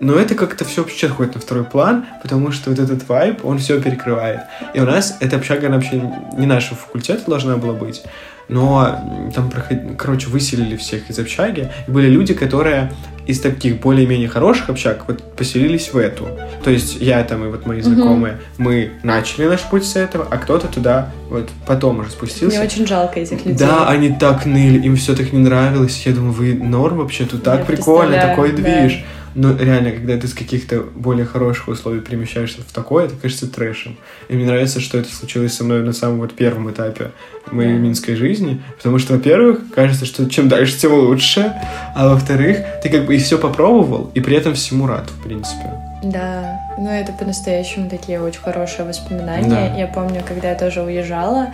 Но это как-то все вообще отходит на второй план, потому что вот этот вайб, он все перекрывает. И у нас эта общага, она вообще не нашего факультета должна была быть, но там, проход- короче, выселили всех из общаги, и были люди, которые из таких более-менее хороших общаг вот поселились в эту. То есть я там и вот мои знакомые, мы начали наш путь с этого, а кто-то туда вот потом уже спустился. Мне очень жалко этих людей. Да, они так ныли, им все так не нравилось. Я думаю, вы норм вообще, тут так Я прикольно, такой да. движ. Но реально, когда ты с каких-то более хороших условий перемещаешься в такое, это кажется трэшем. И мне нравится, что это случилось со мной на самом вот первом этапе моей Да. минской жизни. Потому что, во-первых, кажется, что чем дальше, тем лучше. А во-вторых, ты как бы и все попробовал, и при этом всему рад, в принципе. Да, ну это по-настоящему такие очень хорошие воспоминания. Да. Я помню, когда я тоже уезжала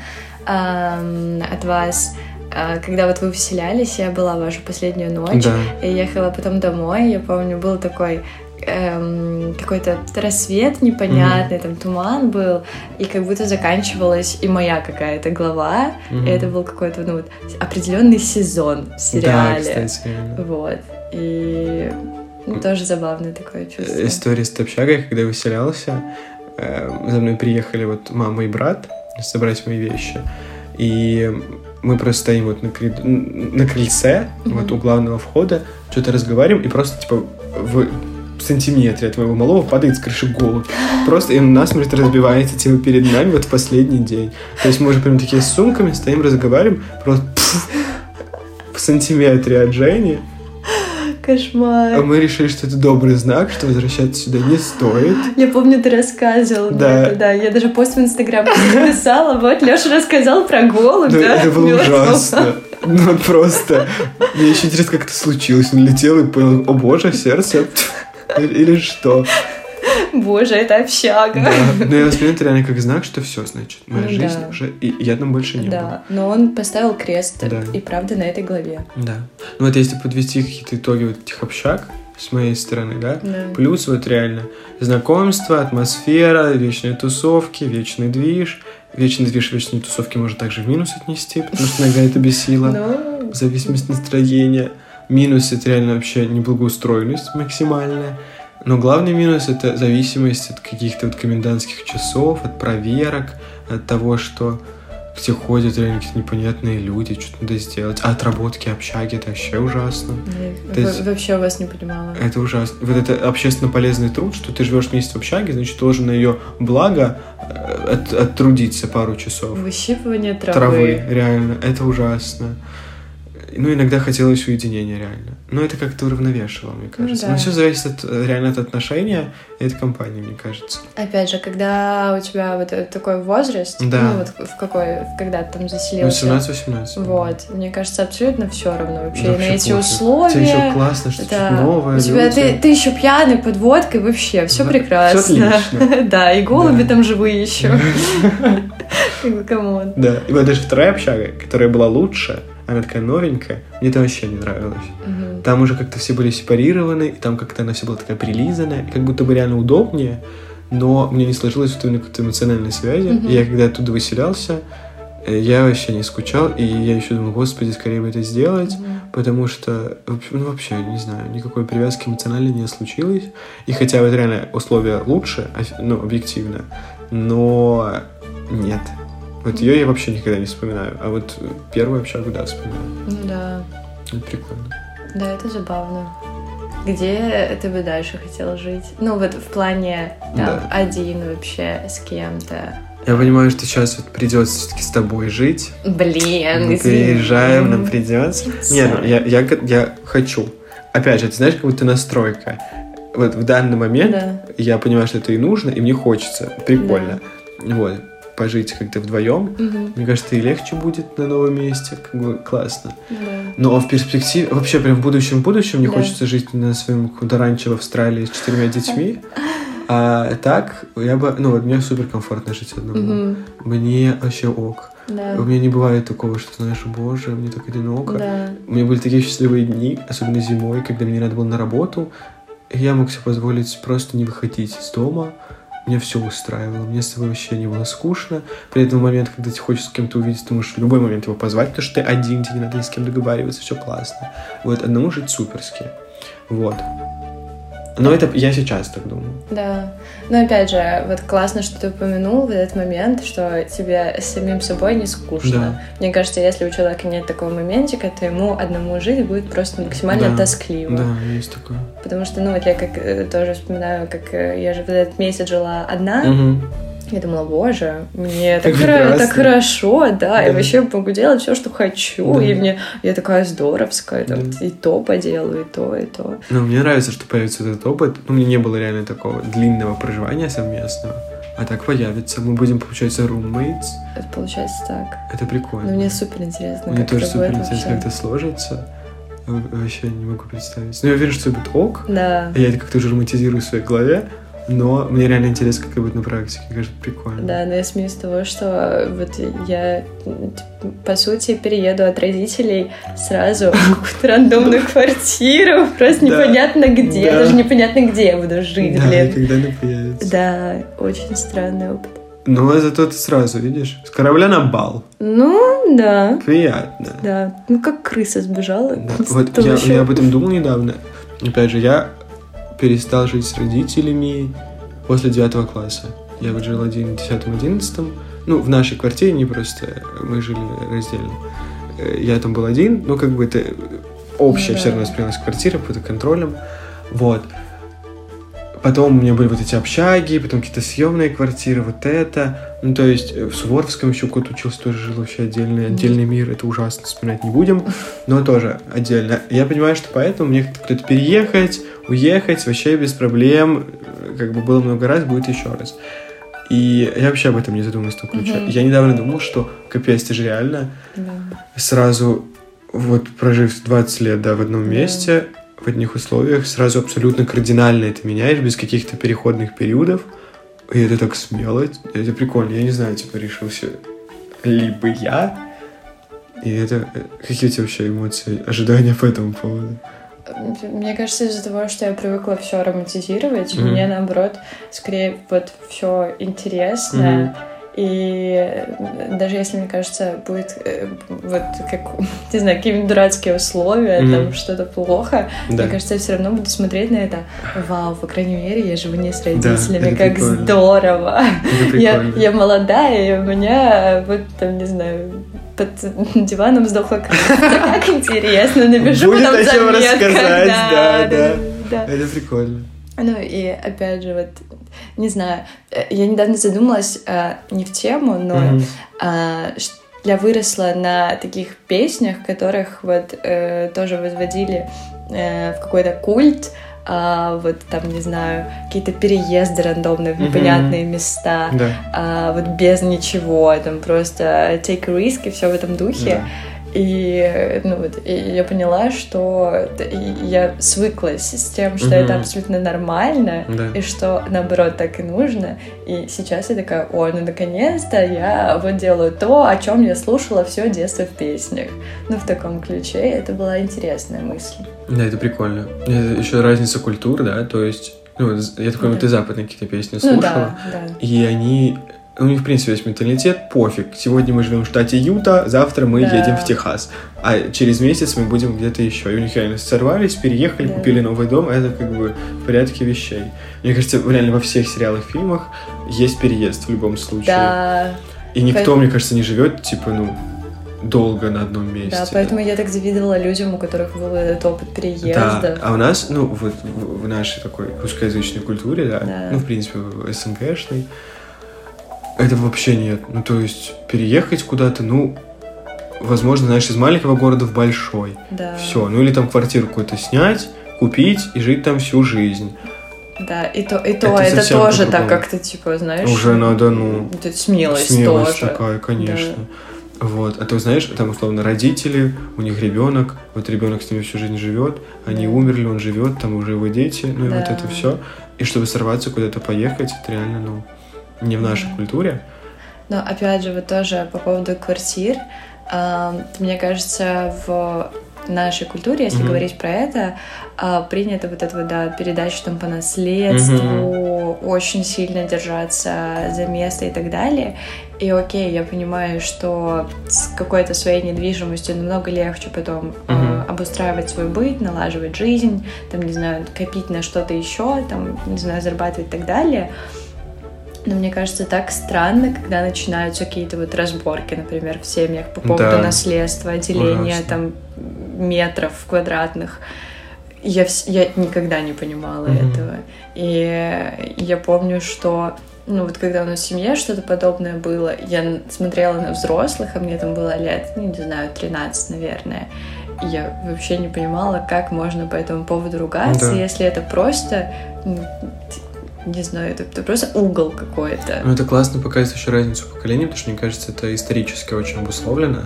ам, от вас, когда вот вы вселялись, я была вашу последнюю ночь, Да. и ехала потом домой, я помню, был такой эм, какой-то рассвет непонятный, там туман был, и как будто заканчивалась и моя какая-то глава, Мгм. и это был какой-то, ну вот, определенный сезон в Да, сериале. кстати. реально. Вот. И ну, тоже забавное такое чувство. История с общагой, когда я выселялся, э, за мной приехали вот мама и брат собрать мои вещи. И мы просто стоим вот на, крид- на крыльце, Мгм. вот у главного входа, что-то разговариваем, и просто типа в сантиметре от моего малого падает с крыши голубь. Просто и он насмерть разбивается типа перед нами вот в последний день. То есть мы уже прям такие с сумками стоим, разговариваем, просто пф, в сантиметре от Жени. А Кошмар. мы решили, что это добрый знак, что возвращаться сюда не стоит. Я помню, ты рассказывал. Да. это, да. Я даже пост в Инстаграм написала. Вот, Леша рассказал про голубь, Ну, да? это было мёртвого. ужасно. Ну, просто. Мне еще интересно, как это случилось. Он летел и понял, о боже, сердце. Или что. Боже, это общага. Да. Но я воспринял это реально как знак, что все, значит. Моя Ну жизнь да. уже... И я там больше не был. Да, но он поставил крест Да. и правда на этой главе. Да. Ну, вот если подвести какие-то итоги вот этих общак с моей стороны, да, Да. Плюс вот реально знакомство, атмосфера, вечные тусовки, вечный движ. Вечный движ, вечные тусовки можно также в минус отнести, потому что иногда это бесило. Ну, В зависимости от настроения. Минус — это реально вообще неблагоустроенность максимальная. Но главный минус — это зависимость от каких-то вот комендантских часов, от проверок, от того, что где ходят реально какие-то непонятные люди, что-то надо сделать. А отработки общаги — это вообще ужасно. я То есть- во- вообще вас не понимала. Это ужасно. Вот это общественно полезный труд, что ты живешь месяц в общаге, значит, должен на ее благо э, от- оттрудиться пару часов. Выщипывание травы. Травы, реально, это ужасно. Ну, иногда хотелось уединения, реально. Но это как-то уравновешивало, мне кажется. да. Но все зависит от, э, реально от отношения и от компании, мне кажется. Опять же, когда у тебя вот такой возраст, Да. ну вот в какой, когда ты там Ну, заселился, 17-18. вот, мне кажется, абсолютно все равно вообще, Да, на вообще эти пофиг. условия. Тебе еще классно, что Да. что-то новое, У тебя люди. ты, ты еще пьяный под водкой, вообще, все Да, прекрасно. всё отлично. Да, и голуби Да. там живые еще. Как бы, come on. Да, и вот даже вторая общага, которая была лучше, она такая новенькая, мне это вообще не нравилось. Мгм. Там уже как-то все были сепарированы, и там как-то она все была такая прилизанная, как будто бы реально удобнее, но мне не сложилось вот именно какой-то эмоциональной связи. Мгм. И я когда оттуда выселялся, э, я вообще не скучал, и я еще думал, господи, скорее бы это сделать, Мгм. потому что, ну, вообще, не знаю, никакой привязки эмоциональной не случилось. И хотя вот реально условия лучше, ну, объективно, но нет. Вот ее я вообще никогда не вспоминаю, а вот первую общагу, да, вспоминаю. Ну да, Это прикольно. да, это забавно. Где ты бы дальше хотел жить? Ну вот в плане там Да. один вообще с кем-то. Я понимаю, что сейчас вот придется все-таки с тобой жить. Блин, Мы извини. переезжаем, нам придется. Нет, ну, я, я, я хочу. Опять же, ты знаешь, как будто настройка. Вот в данный момент Да. я понимаю, что это и нужно, и мне хочется. Прикольно. Вот. Пожить как-то вдвоем. Мгм. Мне кажется, и легче будет на новом месте. Как бы классно. Да. Но в перспективе, вообще прям в будущем будущем мне Да. хочется жить на своем каком-то ранчо в Австралии с четырьмя детьми. А так, я бы, ну, вот мне супер комфортно жить одному. Мгм. Мне вообще ок. Да. У меня не бывает такого, что, знаешь, боже, мне так одиноко. Да. У меня были такие счастливые дни, особенно зимой, когда мне не надо было на работу. И я мог себе позволить просто не выходить из дома. Меня все устраивало, мне с тобой вообще не было скучно. При этом момент, когда ты хочешь с кем-то увидеть, ты можешь в любой момент его позвать, потому что ты один, тебе не надо ни с кем договариваться, все классно. Вот, одному жить суперски. Вот. Но это я сейчас так думаю. Да. Но опять же, вот классно, что ты упомянул в этот момент, что тебе с самим собой не скучно. Да. Мне кажется, если у человека нет такого моментика, то ему одному жить будет просто максимально Да. тоскливо. Да, есть такое. Потому что, ну, вот я как э, тоже вспоминаю, как э, я же в этот месяц жила одна, Мгм. Я думала, боже, мне так, прекрасно. так хорошо, да, я Да. вообще могу делать все, что хочу, Да. и мне я такая здоровская, там, Да. и то поделаю, и то, и то. Ну, мне нравится, что появится этот опыт. Ну, мне не было реально такого длинного проживания совместного. А так появится. Мы будем, получается, roommates. Это получается так. Это прикольно. Но мне супер интересно, Мне тоже супер интересно, как это сложится. Вообще не могу представить. Но я уверен, что это будет ок. Да. Я это как-то уже романтизирую в своей голове. Но мне реально интересно, как это будет на практике. Кажется, прикольно. Да, но я смеюсь с того, что вот я, по сути, перееду от родителей сразу в какую-то рандомную квартиру, просто Да. непонятно где, Да. даже непонятно где я буду жить, Да, блин. когда она появится. Да, очень странный опыт. Но зато ты сразу, видишь, с корабля на бал. Ну, да, Приятно. да. Ну, как крыса сбежала. Да, Вот я, еще- я об этом думал недавно. Опять же, я перестал жить с родителями после девятого класса. Я вот жил один в десятом, одиннадцатом. Ну, в нашей квартире, не просто мы жили раздельно. Э, Я там был один, но как бы это общая Ну все да. равно воспринималась квартира под контролем. Вот. Потом у меня были вот эти общаги, потом какие-то съемные квартиры, вот это. Ну, то есть э, в Суворовском еще кот учился, тоже жил вообще отдельный, отдельный мир. Это ужасно, вспоминать не будем, но тоже отдельно. Я понимаю, что поэтому мне куда-то переехать, уехать вообще без проблем. Э, Как бы было много раз, будет еще раз. И я вообще об этом не задумываюсь в том ключе. Мгм. Я недавно думал, что капец, это же реально Да. сразу, вот прожив 20 лет, да, в одном Да. месте, в одних условиях, сразу абсолютно кардинально это меняешь, без каких-то переходных периодов. И это так смело, это прикольно. Я не знаю, типа, решился либо я, и это... э, Какие у тебя вообще эмоции, ожидания по этому поводу? Мне кажется, из-за того, что я привыкла все романтизировать, Мгм. мне наоборот скорее вот все интересно. И даже если, мне кажется, будет э, вот как, не знаю, какие-нибудь дурацкие условия, Мгм. там что-то плохо, Да. мне кажется, я все равно буду смотреть на это. Вау, по крайней мере, я живу не с Да, родителями, это как прикольно. здорово. Я, я молодая, и у меня вот там, не знаю, под диваном сдохла. Как интересно, напишу Будет потом о чем заметках. рассказать, да, да. да. Это прикольно. Ну и опять же, вот, не знаю, э, я недавно задумалась э, не в тему, но Мгм. а, я выросла на таких песнях, которых вот э, тоже возводили э, в какой-то культ, а, вот там, не знаю, какие-то переезды рандомные в непонятные места, Да. а, вот без ничего, там просто take a risk и все в этом духе. Да. И, ну, вот, и я поняла, что я свыклась с тем, что угу. это абсолютно нормально, да. и что, наоборот, так и нужно. И сейчас я такая, ой, ну, наконец-то я вот делаю то, о чем я слушала все детство в песнях. Ну, в таком ключе это была интересная мысль. Да, это прикольно. Это еще разница культур, да, то есть ну, я такой, да. ты западные какие-то песни слушала, ну, да, да. и они у них, в принципе, весь менталитет, пофиг. Сегодня мы живем в штате Юта, завтра мы да. едем в Техас. А через месяц мы будем где-то еще. И у них реально сорвались, переехали, да. купили новый дом. Это как бы в порядке вещей. Мне кажется, реально во всех сериалах, фильмах есть переезд в любом случае. Да. И никто, поэтому... мне кажется, не живет, типа, ну, долго на одном месте. Да, поэтому я так завидовала людям, у которых был этот опыт переезда. Да, а у нас, ну, вот в нашей такой русскоязычной культуре, да, да. ну, в принципе, СНГшной, этого вообще нет. Ну, то есть, переехать куда-то, ну, возможно, знаешь, из маленького города в большой. Да. Все. Ну, или там квартиру какую-то снять, купить и жить там всю жизнь. Да, и то, и то это, это тоже так как-то, типа, знаешь... Уже надо, ну... Это смелость, смелость тоже. такая, конечно. Да. Вот. А то, знаешь, там, условно, родители, у них ребенок, вот ребенок с ними всю жизнь живет, они умерли, он живет, там уже его дети, ну да. и вот это все. И чтобы сорваться куда-то поехать, это реально, ну, не в нашей культуре. Но опять же, вот тоже по поводу квартир, э, мне кажется, в нашей культуре, если mm-hmm. говорить про это, э, принято вот это вот, да, передачу там по наследству, mm-hmm. очень сильно держаться за место и так далее. И окей, я понимаю, что с какой-то своей недвижимостью намного легче потом mm-hmm. э, обустраивать свой быт, налаживать жизнь, там, не знаю, копить на что-то еще, там, не знаю, зарабатывать и так далее. Но мне кажется, так странно, когда начинаются какие-то вот разборки, например, в семьях по поводу да. наследства, отделения Ужасно. там метров квадратных. Я, я никогда не понимала mm-hmm. этого. И я помню, что ну вот когда у нас в семье что-то подобное было, я смотрела на взрослых, а мне там было лет, ну, не знаю, 13, наверное. И я вообще не понимала, как можно по этому поводу ругаться, да. если это просто не знаю, это, это просто угол какой-то. Ну, это классно показывает еще разницу поколений, потому что, мне кажется, это исторически очень обусловлено.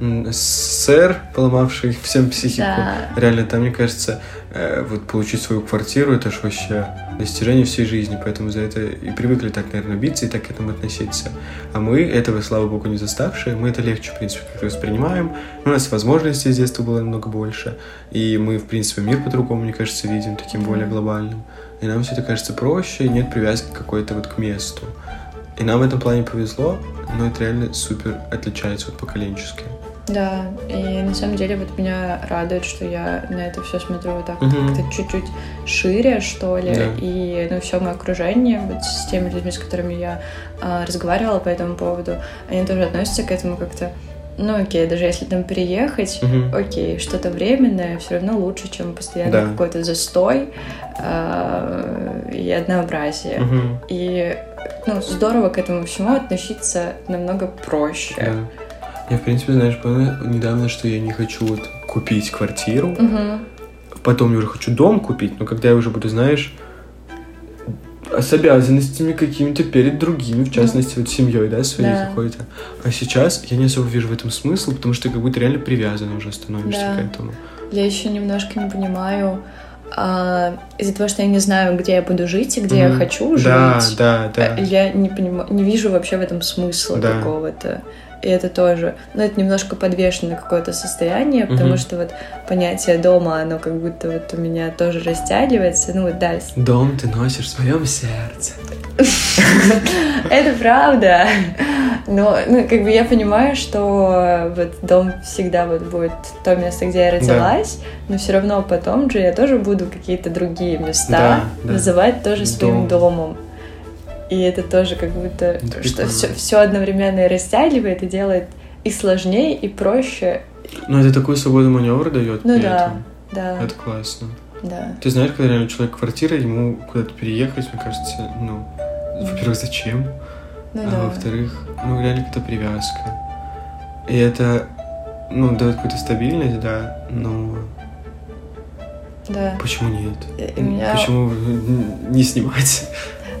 Ну, да. СССР, поломавший всем психику, да. реально там, мне кажется, э, вот получить свою квартиру, это же вообще достижение всей жизни, поэтому за это и привыкли так, наверное, биться и так к этому относиться. А мы этого, слава богу, не заставшие, мы это легче, в принципе, как-то воспринимаем. У нас возможностей с детства было намного больше, и мы, в принципе, мир по-другому, мне кажется, видим, таким более глобальным. И нам все это кажется проще, и нет привязки какой-то вот к месту. И нам в этом плане повезло, но это реально супер отличается от поколенчески. Да, и на самом деле вот меня радует, что я на это все смотрю вот так mm как-то чуть-чуть шире, что ли, да. и ну, все мое окружение, вот с теми людьми, с которыми я а, разговаривала по этому поводу, они тоже относятся к этому как-то ну окей, даже если там переехать, угу. окей, что-то временное, все равно лучше, чем постоянно да. какой-то застой э, и однообразие. Угу. И ну, здорово к этому всему относиться намного проще. Да. Я, в принципе, знаешь, поняла недавно, что я не хочу вот купить квартиру, угу. потом я уже хочу дом купить, но когда я уже буду, знаешь, с обязанностями какими-то перед другими, в частности, вот семьей, да, своей да. какой-то. А сейчас я не особо вижу в этом смысл, потому что как будто реально привязан уже становишься да. к этому. Я еще немножко не понимаю, а, из-за того, что я не знаю, где я буду жить и где mm. я хочу жить. Да, да, да. Я не понимаю, не вижу вообще в этом смысла да. какого-то и это тоже, ну, это немножко подвешено какое-то состояние, потому mm-hmm. что вот понятие дома, оно как будто вот у меня тоже растягивается, ну, вот, да. Дом ты носишь в своем сердце. Это правда. Но, ну, как бы я понимаю, что вот дом всегда вот будет то место, где я родилась, да. но все равно потом же я тоже буду какие-то другие места да, да. называть тоже своим Дом. домом. И это тоже как будто, это что все, все одновременно растягивает и делает и сложнее, и проще. Ну, это такую свободу маневра дает. Ну да, этом. да. Это классно. Да. Ты знаешь, когда реально человек квартира, ему куда-то переехать, мне кажется, ну, во-первых, зачем? Ну, а да. во-вторых, ну, реально какая-то привязка. И это, ну, дает какую-то стабильность, да, но... Да. Почему нет? И меня... Почему не снимать?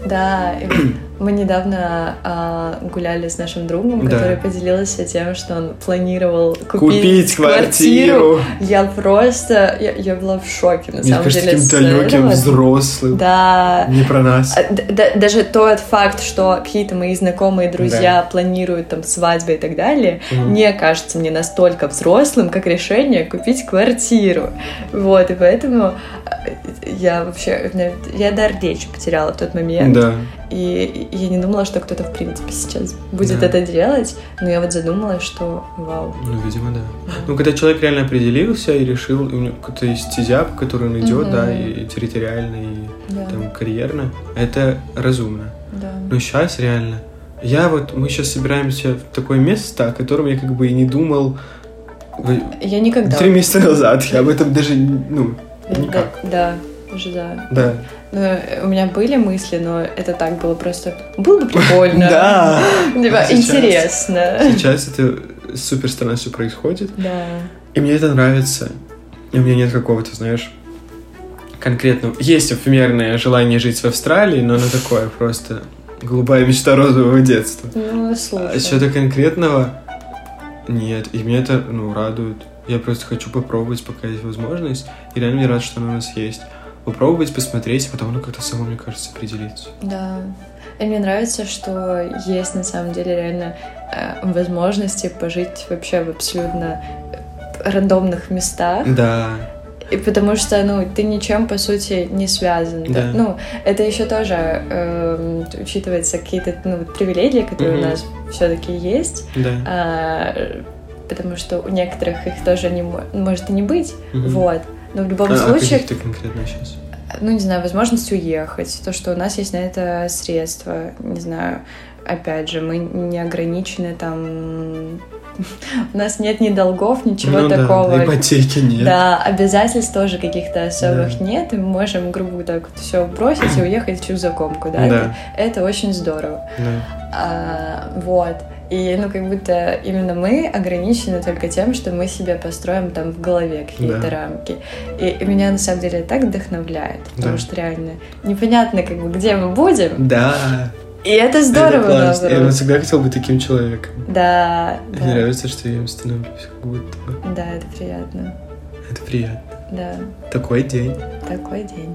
Да, Мы недавно а, гуляли с нашим другом, Да. который поделился тем, что он планировал купить, Купить квартиру. Я просто, я, я была в шоке на Мне самом кажется, деле. таким далеким, этого. взрослым. Да. Не про нас. А, д- д- Даже тот факт, что какие-то мои знакомые друзья планируют там свадьбы и так далее, Мгм. не кажется мне настолько взрослым, как решение купить квартиру. Вот, и поэтому э, я вообще, я дар речи потеряла в тот момент. Да. И я не думала, что кто-то, в принципе, сейчас будет Да. это делать, но я вот задумалась, что вау. Ну, видимо, да. Ну, когда человек реально определился и решил, у него какой-то есть стезя, по которой он идет, Мгм. да, и территориально, и Да, там карьерно, это разумно. да. Но сейчас реально. Я вот, мы сейчас собираемся в такое место, о котором я как бы и не думал Я никогда... три месяца назад. Я об этом даже, ну, Да, никак. да, уже да. Да. Ну, у меня были мысли, но это так было просто... Было бы прикольно. Да. Типа, интересно. Сейчас это супер странно все происходит. Да. И мне это нравится. И у меня нет какого-то, знаешь, конкретного... Есть эфемерное желание жить в Австралии, но оно такое просто голубая мечта розового детства. Ну, А слушай. чего-то конкретного нет. И меня это, ну, радует. Я просто хочу попробовать, пока есть возможность. И реально мне рад, что она у нас есть. Попробовать, посмотреть, а потом оно как-то само, мне кажется, определится. Да. И мне нравится, что есть на самом деле реально э, возможности пожить вообще в абсолютно э, рандомных местах. Да. И потому что, ну, ты ничем, по сути, не связан. Да. Ну, это еще тоже эм, учитывается какие-то ну, привилегии, которые Мгм. у нас все-таки есть. Да. А, потому что у некоторых их тоже не мо- может и не быть. Мгм. Вот. Но в любом А, а случае, каких ты конкретно сейчас? ну, не знаю, возможность уехать, то, что у нас есть на это средства, не знаю, опять же, мы не ограничены там, у нас нет ни долгов, ничего ну, такого. Да, ипотеки нет. Да, обязательств тоже каких-то особых Да. нет, и мы можем, грубо так вот все бросить и уехать в чужакомку, да? Да. Это, это очень здорово. Да. А, вот. И, ну, как будто именно мы ограничены только тем, что мы себе построим там в голове какие-то Да. рамки. И, и меня, на самом деле, так вдохновляет, потому Да. что реально непонятно, как бы, где мы будем, Да. и это здорово, Это классно. Я всегда хотел быть таким человеком. Да, Мне да, нравится, что я им становлюсь как будто бы. да, это приятно. Это приятно. Да, Такой день. такой день.